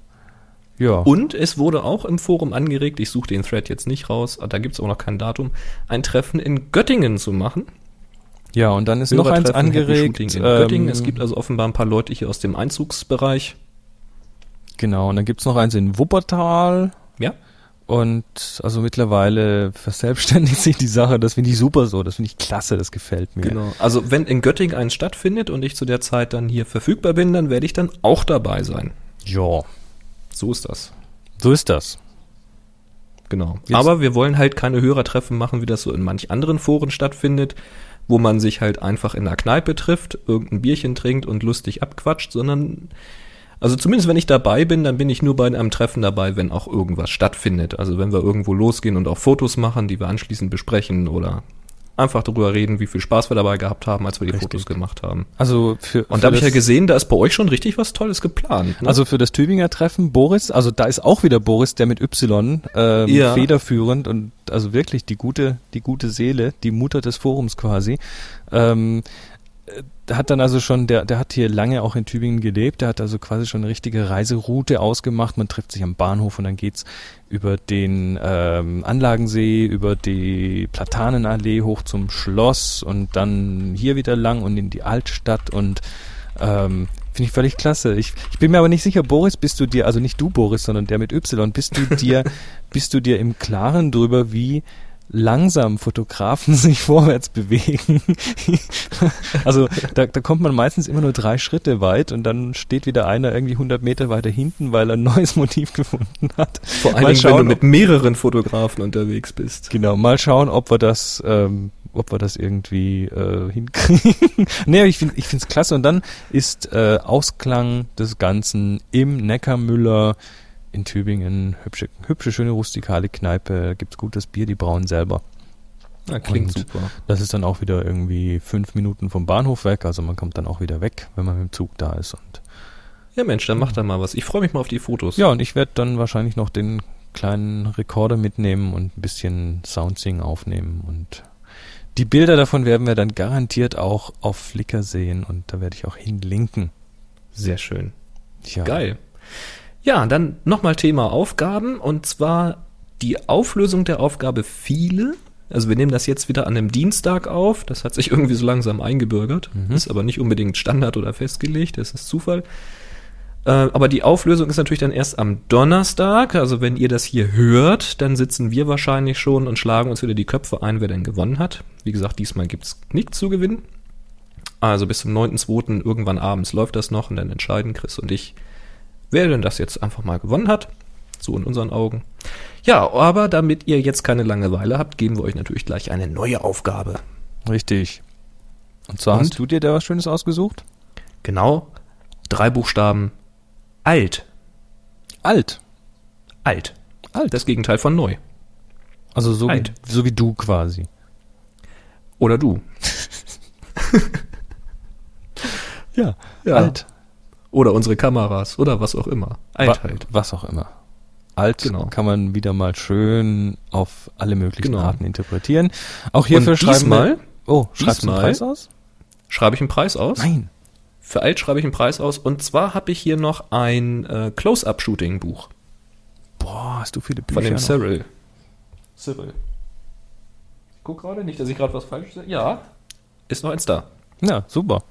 Speaker 3: ja.
Speaker 2: Und es wurde auch im Forum angeregt, ich suche den Thread jetzt nicht raus, da gibt es auch noch kein Datum, ein Treffen in Göttingen zu machen.
Speaker 3: Ja, und dann ist noch eins angeregt.
Speaker 2: In Göttingen.
Speaker 3: ähm,
Speaker 2: Es gibt also offenbar ein paar Leute hier aus dem Einzugsbereich.
Speaker 3: Genau, und dann gibt's noch eins in Wuppertal
Speaker 2: Ja.
Speaker 3: Und also mittlerweile verselbstständigt sich die Sache. Das finde ich super so. Das finde ich klasse. Das gefällt mir.
Speaker 2: Genau. Also wenn in Göttingen eins stattfindet und ich zu der Zeit dann hier verfügbar bin, dann werde ich dann auch dabei sein.
Speaker 3: Ja,
Speaker 2: So ist das.
Speaker 3: so ist das.
Speaker 2: Genau.
Speaker 3: Jetzt-
Speaker 2: Aber wir wollen halt keine Hörertreffen machen, wie das so in manch anderen Foren stattfindet, wo man sich halt einfach in einer Kneipe trifft, irgendein Bierchen trinkt und lustig abquatscht, sondern also zumindest wenn ich dabei bin, dann bin ich nur bei einem Treffen dabei, wenn auch irgendwas stattfindet. Also wenn wir irgendwo losgehen und auch Fotos machen, die wir anschließend besprechen oder einfach darüber reden, wie viel Spaß wir dabei gehabt haben, als wir die
Speaker 3: Richtig.
Speaker 2: Fotos gemacht haben.
Speaker 3: Also für,
Speaker 2: Und da habe ich ja gesehen, da ist bei euch schon richtig was Tolles geplant. Ne?
Speaker 3: Also für das Tübinger Treffen Boris, also da ist auch wieder Boris, der mit Y ähm,
Speaker 2: Ja.
Speaker 3: federführend und also wirklich die gute, die gute Seele, die Mutter des Forums quasi. Ähm, äh, hat dann also schon, der, der hat hier lange auch in Tübingen gelebt, der hat also quasi schon eine richtige Reiseroute ausgemacht. Man trifft sich am Bahnhof und dann geht's über den ähm, Anlagensee, über die Platanenallee hoch zum Schloss und dann hier wieder lang und in die Altstadt und ähm, Finde ich völlig klasse. Ich, ich bin mir aber nicht sicher, Boris, bist du dir, also nicht du Boris, sondern der mit Y, bist du dir, bist du dir im Klaren drüber, wie langsam Fotografen sich vorwärts bewegen. also da, da kommt man meistens immer nur drei Schritte weit und dann steht wieder einer irgendwie 100 Meter weiter hinten, weil er ein neues Motiv gefunden hat.
Speaker 2: Vor Dingen, wenn du mit mehreren Fotografen unterwegs bist.
Speaker 3: Genau, mal schauen, ob wir das, ähm, ob wir das irgendwie äh, hinkriegen. nee, ich finde ich finde es klasse. Und dann ist äh, Ausklang des Ganzen im Neckarmüller in Tübingen. Hübsche, hübsche, schöne rustikale Kneipe. Gibt's gutes Bier, die brauen selber.
Speaker 2: Ja, klingt
Speaker 3: Und
Speaker 2: super.
Speaker 3: Das ist dann auch wieder irgendwie fünf Minuten vom Bahnhof weg. Also man kommt dann auch wieder weg, wenn man mit dem Zug da ist. Und
Speaker 2: Ja, Mensch, dann mach da mal was. Ich freue mich mal auf die Fotos.
Speaker 3: ja, und ich werde dann wahrscheinlich noch den kleinen Rekorder mitnehmen und ein bisschen Soundsing aufnehmen und die Bilder davon werden wir dann garantiert auch auf Flickr sehen und da werde ich auch hinlinken.
Speaker 2: Sehr schön.
Speaker 3: Ja.
Speaker 2: Geil. Ja, dann nochmal Thema Aufgaben und zwar die Auflösung der Aufgabe viele. Also wir nehmen das jetzt wieder an einem Dienstag auf. Das hat sich irgendwie so langsam eingebürgert.
Speaker 3: Mhm.
Speaker 2: Ist aber nicht unbedingt Standard oder festgelegt. Das ist Zufall. Äh, aber die Auflösung ist natürlich dann erst am Donnerstag. Also wenn ihr das hier hört, dann sitzen wir wahrscheinlich schon und schlagen uns wieder die Köpfe ein, wer denn gewonnen hat. Wie gesagt, diesmal gibt's nichts zu gewinnen. Also bis zum 9.2. irgendwann abends läuft das noch und dann entscheiden Chris und ich, wer denn das jetzt einfach mal gewonnen hat. So in unseren Augen. Ja, aber damit ihr jetzt keine Langeweile habt, geben wir euch natürlich gleich eine neue Aufgabe.
Speaker 3: Richtig. Und zwar
Speaker 2: Und?
Speaker 3: hast du dir da was Schönes ausgesucht?
Speaker 2: Genau, drei Buchstaben alt.
Speaker 3: Alt.
Speaker 2: Alt.
Speaker 3: Alt.
Speaker 2: Das Gegenteil von neu.
Speaker 3: Also so wie, so wie du quasi.
Speaker 2: Oder du.
Speaker 3: Ja,
Speaker 2: Ja.
Speaker 3: alt.
Speaker 2: Oder unsere Kameras. Oder was auch immer. Alt
Speaker 3: Wa-
Speaker 2: halt.
Speaker 3: Was auch immer. Alt
Speaker 2: Genau.
Speaker 3: kann man wieder mal schön auf alle möglichen
Speaker 2: Genau.
Speaker 3: Arten interpretieren. Auch hierfür schreiben wir. Oh, schreibst du einen Preis aus?
Speaker 2: Schreibe ich einen Preis aus?
Speaker 3: Nein.
Speaker 2: Für alt schreibe ich einen Preis aus. Und zwar habe ich hier noch ein äh, Close-Up-Shooting-Buch.
Speaker 3: Boah, hast du viele Bücher
Speaker 2: Von dem
Speaker 3: noch?
Speaker 2: Cyril. Cyril. Ich guck gerade nicht, dass ich gerade was falsch sage. Ja, ist noch eins da.
Speaker 3: Ja, super.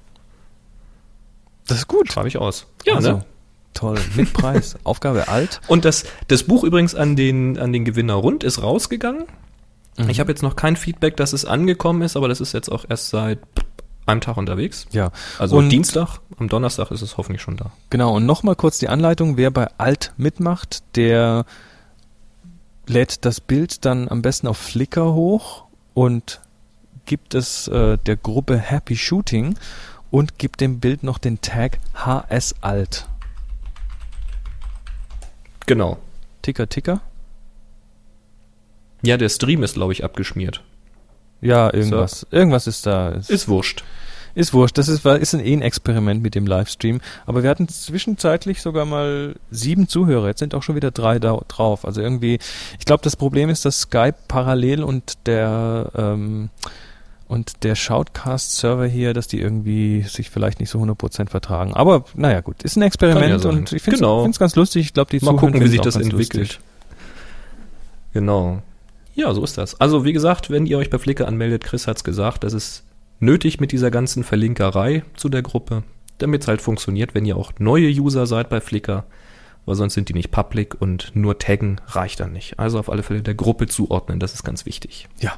Speaker 3: Das ist gut.
Speaker 2: Schreibe ich aus. Ja,
Speaker 3: also,
Speaker 2: ne?
Speaker 3: Toll. Mit Preis. Aufgabe alt.
Speaker 2: Und das, das Buch übrigens an den, an den Gewinner rund ist rausgegangen.
Speaker 3: Mhm.
Speaker 2: Ich habe jetzt noch kein Feedback, dass es angekommen ist, aber das ist jetzt auch erst seit einem Tag unterwegs.
Speaker 3: Ja.
Speaker 2: Also
Speaker 3: Und-
Speaker 2: Dienstag, am Donnerstag ist es hoffentlich schon da.
Speaker 3: Genau, und nochmal kurz die Anleitung, wer bei Alt mitmacht, der lädt das Bild dann am besten auf Flickr hoch und gibt es äh, der Gruppe Happy Shooting und gibt dem Bild noch den Tag HS Alt.
Speaker 2: Genau.
Speaker 3: Ticker, Ticker?
Speaker 2: Ja, der Stream ist, glaube ich, abgeschmiert.
Speaker 3: Ja, irgendwas. Irgendwas ist da. Ist,
Speaker 2: Ist wurscht.
Speaker 3: ist wurscht. Das ist, ist ein, eh ein Experiment mit dem Livestream. Aber wir hatten zwischenzeitlich sogar mal sieben Zuhörer. Jetzt sind auch schon wieder drei da drauf. Also irgendwie, ich glaube, das Problem ist, dass Skype parallel und der ähm, und der Shoutcast-Server hier, dass die irgendwie sich vielleicht nicht so 100% vertragen. Aber naja, gut, ist ein Experiment
Speaker 2: ja
Speaker 3: und ich finde es
Speaker 2: Genau.
Speaker 3: ganz lustig. Ich glaube, die
Speaker 2: Mal gucken, wie sich das entwickelt.
Speaker 3: lustig.
Speaker 2: Genau. Ja, so ist das. Also wie gesagt, wenn ihr euch bei Flickr anmeldet, Chris hat's gesagt, das ist nötig mit dieser ganzen Verlinkerei zu der Gruppe, damit es halt funktioniert, wenn ihr auch neue User seid bei Flickr. weil sonst sind die nicht public und nur taggen reicht dann nicht. Also auf alle Fälle der Gruppe zuordnen, das ist ganz wichtig.
Speaker 3: Ja.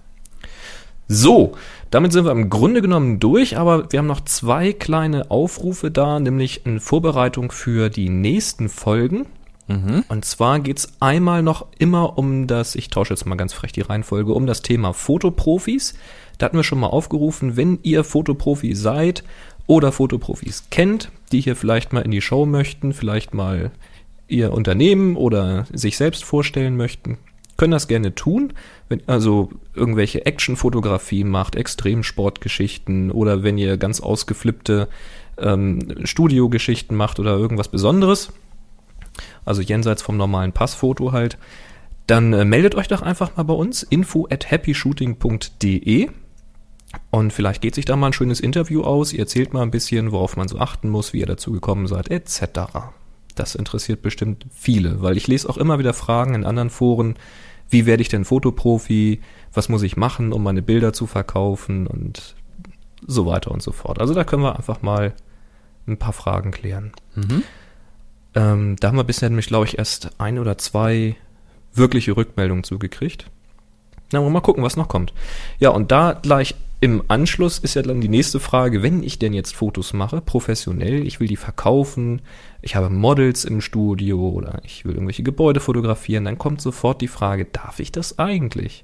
Speaker 2: So, damit sind wir im Grunde genommen durch, aber wir haben noch zwei kleine Aufrufe da, nämlich in Vorbereitung für die nächsten Folgen.
Speaker 3: Mhm.
Speaker 2: Und zwar geht's einmal noch immer um das, ich tausche jetzt mal ganz frech die Reihenfolge, um das Thema Fotoprofis. Da hatten wir schon mal aufgerufen, wenn ihr Fotoprofi seid oder Fotoprofis kennt, die hier vielleicht mal in die Show möchten, vielleicht mal ihr Unternehmen oder sich selbst vorstellen möchten, können das gerne tun. Wenn also irgendwelche Actionfotografie macht, Extremsportgeschichten oder wenn ihr ganz ausgeflippte ähm, Studiogeschichten macht oder irgendwas Besonderes, also jenseits vom normalen Passfoto halt, dann äh, meldet euch doch einfach mal bei uns, info at happyshooting.de und vielleicht geht sich da mal ein schönes Interview aus, ihr erzählt mal ein bisschen, worauf man so achten muss, wie ihr dazu gekommen seid, etc. Das interessiert bestimmt viele, weil ich lese auch immer wieder Fragen in anderen Foren, wie werde ich denn Fotoprofi, was muss ich machen, um meine Bilder zu verkaufen und so weiter und so fort. Also da können wir einfach mal ein paar Fragen klären.
Speaker 3: Mhm.
Speaker 2: Ähm, da haben wir bisher nämlich, glaube ich, erst ein oder zwei wirkliche Rückmeldungen zugekriegt. Na, mal gucken, was noch kommt. Ja, und da gleich im Anschluss ist ja dann die nächste Frage, wenn ich denn jetzt Fotos mache, professionell, ich will die verkaufen, ich habe Models im Studio oder ich will irgendwelche Gebäude fotografieren, dann kommt sofort die Frage, darf ich das eigentlich?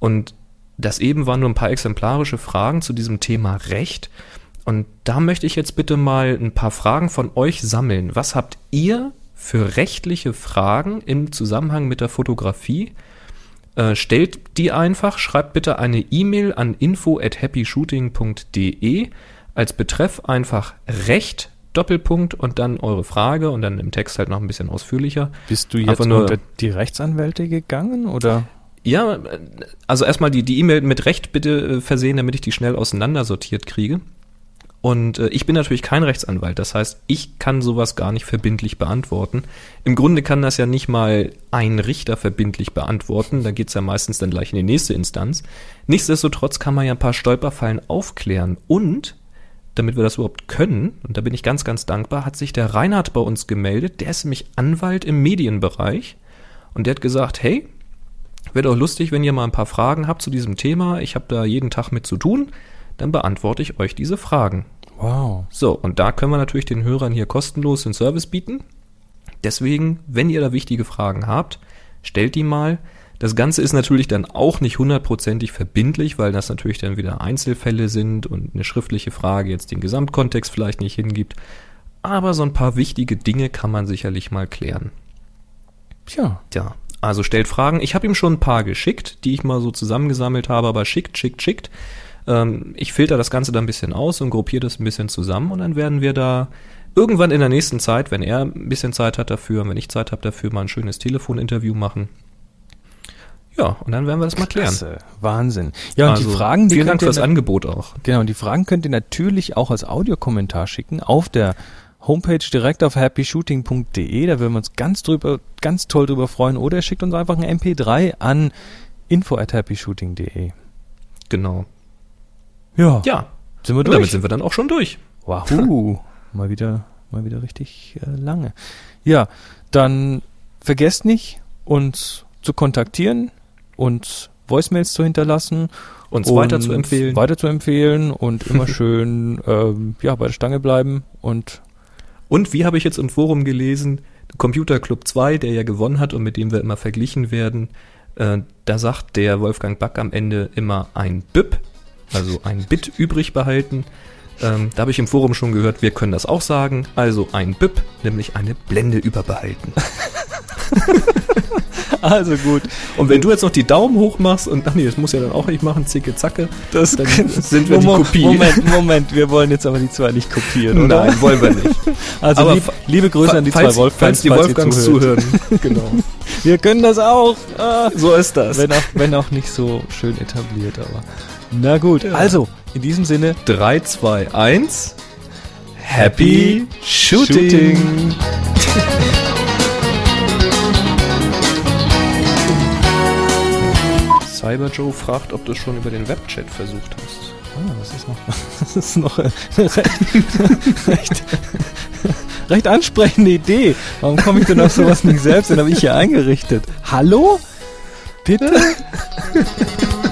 Speaker 2: Und das eben waren nur ein paar exemplarische Fragen zu diesem Thema Recht. Und da möchte ich jetzt bitte mal ein paar Fragen von euch sammeln. Was habt ihr für rechtliche Fragen im Zusammenhang mit der Fotografie? Äh, stellt die einfach, schreibt bitte eine E-Mail an info at happyshooting.de. Als Betreff einfach Recht, Doppelpunkt und dann eure Frage und dann im Text halt noch ein bisschen ausführlicher.
Speaker 3: Bist du jetzt
Speaker 2: nur-
Speaker 3: unter die Rechtsanwälte gegangen oder?
Speaker 2: Ja, äh, also erstmal die die E-Mail mit Recht bitte äh, versehen, damit ich die schnell auseinandersortiert kriege. Und äh, ich bin natürlich kein Rechtsanwalt, das heißt, ich kann sowas gar nicht verbindlich beantworten. Im Grunde kann das ja nicht mal ein Richter verbindlich beantworten, da geht's ja meistens dann gleich in die nächste Instanz. Nichtsdestotrotz kann man ja ein paar Stolperfallen aufklären und damit wir das überhaupt können, und da bin ich ganz, ganz dankbar, hat sich der Reinhard bei uns gemeldet, der ist nämlich Anwalt im Medienbereich und der hat gesagt, hey, Wäre doch lustig, wenn ihr mal ein paar Fragen habt zu diesem Thema. Ich habe da jeden Tag mit zu tun. Dann beantworte ich euch diese Fragen.
Speaker 3: Wow.
Speaker 2: So, und da können wir natürlich den Hörern hier kostenlos den Service bieten. Deswegen, wenn ihr da wichtige Fragen habt, stellt die mal. Das Ganze ist natürlich dann auch nicht hundertprozentig verbindlich, weil das natürlich dann wieder Einzelfälle sind und eine schriftliche Frage jetzt den Gesamtkontext vielleicht nicht hingibt. Aber so ein paar wichtige Dinge kann man sicherlich mal klären.
Speaker 3: Tja.
Speaker 2: Tja, also stellt Fragen. Ich habe ihm schon ein paar geschickt, die ich mal so zusammengesammelt habe, aber schickt, schickt, schickt. Ähm, ich filter das Ganze dann ein bisschen aus und gruppiere das ein bisschen zusammen und dann werden wir da irgendwann in der nächsten Zeit, wenn er ein bisschen Zeit hat dafür und wenn ich Zeit habe dafür, mal ein schönes Telefoninterview machen. Ja, und dann werden wir das mal klären.
Speaker 3: Klasse. Wahnsinn. Ja, und
Speaker 2: Also,
Speaker 3: die Fragen, die
Speaker 2: vielen Dank fürs Angebot auch.
Speaker 3: Genau, und die Fragen könnt ihr natürlich auch als Audiokommentar schicken auf der Homepage direkt auf happyshooting.de. Da würden wir uns ganz drüber, ganz toll drüber freuen. Oder ihr schickt uns einfach ein MP3 an info at happyshooting.de.
Speaker 2: Genau.
Speaker 3: Ja.
Speaker 2: Ja,
Speaker 3: Sind wir
Speaker 2: und damit
Speaker 3: durch?
Speaker 2: sind wir dann auch schon durch.
Speaker 3: Wahoo. mal wieder, mal wieder richtig äh, lange. Ja, dann vergesst nicht, uns zu kontaktieren, uns Voicemails zu hinterlassen
Speaker 2: Uns
Speaker 3: und
Speaker 2: weiter zu empfehlen.
Speaker 3: Weiter zu empfehlen und immer schön ähm, ja, bei der Stange bleiben und
Speaker 2: Und wie habe ich jetzt im Forum gelesen, Computer Club 2, der ja gewonnen hat und mit dem wir immer verglichen werden, äh, da sagt der Wolfgang Back am Ende immer ein BIP, also ein Bit übrig behalten. Ähm, da habe ich im Forum schon gehört, wir können das auch sagen. Also ein BIP, nämlich eine Blende überbehalten.
Speaker 3: also gut.
Speaker 2: Und wenn du jetzt noch die Daumen hoch machst und, ach nee, das muss ja dann auch nicht machen, zicke, zacke,
Speaker 3: Das
Speaker 2: dann sind wir die
Speaker 3: Moment,
Speaker 2: Kopie.
Speaker 3: Moment, Moment, wir wollen jetzt aber die zwei nicht kopieren, oder?
Speaker 2: Nein, wollen wir nicht.
Speaker 3: Also
Speaker 2: Aber
Speaker 3: lieb, liebe Grüße an die
Speaker 2: falls,
Speaker 3: zwei Wolfgangs,
Speaker 2: falls die
Speaker 3: ihr
Speaker 2: Wolfgangs zuhören. genau.
Speaker 3: Wir können das auch. Ah.
Speaker 2: So ist das.
Speaker 3: Wenn auch, wenn auch nicht so schön etabliert, aber. Na gut, also, in diesem Sinne,
Speaker 2: 3, 2, 1. Happy Shooting. Cyber Joe fragt, ob du es schon über den Webchat versucht hast.
Speaker 3: Ah, das ist noch, das ist noch recht, recht recht ansprechende Idee. Warum komme ich denn auf sowas nicht selbst? Den habe ich hier eingerichtet. Hallo? Bitte?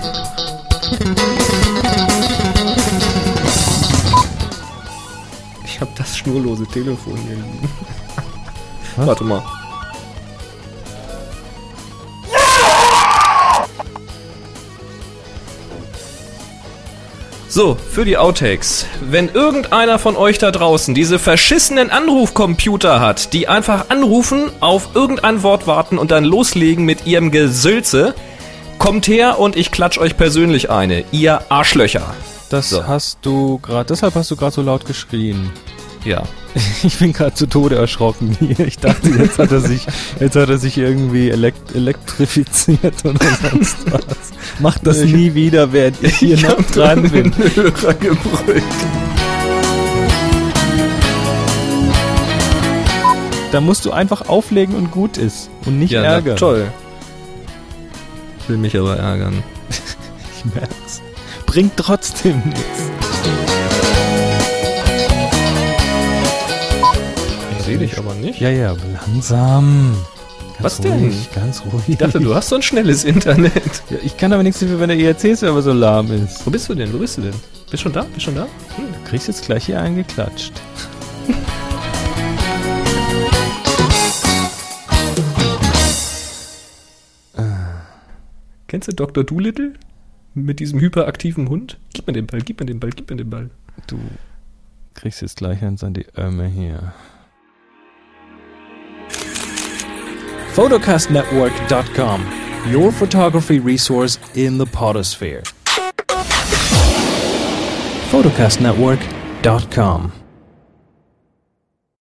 Speaker 2: Ich habe das schnurlose Telefon hier liegen. Warte mal. So, für die Outtakes. Wenn irgendeiner von euch da draußen diese verschissenen Anrufcomputer hat, die einfach anrufen, auf irgendein Wort warten und dann loslegen mit ihrem Gesülze, kommt her und ich klatsch euch persönlich eine, ihr Arschlöcher.
Speaker 3: Das
Speaker 2: So.
Speaker 3: hast du gerade, deshalb hast du gerade so laut geschrien.
Speaker 2: Ja.
Speaker 3: Ich bin gerade zu Tode erschrocken hier. Ich dachte, jetzt hat er sich, jetzt hat er sich irgendwie elekt elektrifiziert oder sonst was. Mach das nie wieder, während ich hier noch dran bin.
Speaker 2: Hörer gebrüllt.
Speaker 3: Da musst du einfach auflegen und gut ist. Und nicht
Speaker 2: Ja, na,
Speaker 3: ärgern.
Speaker 2: toll. Ich will mich aber ärgern.
Speaker 3: Ich merk's. Bringt trotzdem nichts.
Speaker 2: Ich sehe dich aber nicht.
Speaker 3: Ja, ja, langsam. Ganz
Speaker 2: Was
Speaker 3: ruhig,
Speaker 2: denn?
Speaker 3: Ganz ruhig.
Speaker 2: Ich dachte, du hast so ein schnelles Internet.
Speaker 3: Ja, ich kann aber nichts dafür, wenn der IRC-Server so lahm ist.
Speaker 2: Wo bist du denn? Wo bist du denn? Bist schon da? Bist schon da?
Speaker 3: Du kriegst jetzt gleich hier eingeklatscht.
Speaker 2: Kennst du Dr. Doolittle? Mit diesem hyperaktiven Hund? Gib mir den Ball, gib mir den Ball, gib mir den Ball.
Speaker 3: Du kriegst jetzt gleich eins an die Ömme hier. Photocastnetwork.com Your photography resource in the potosphere. Photocastnetwork.com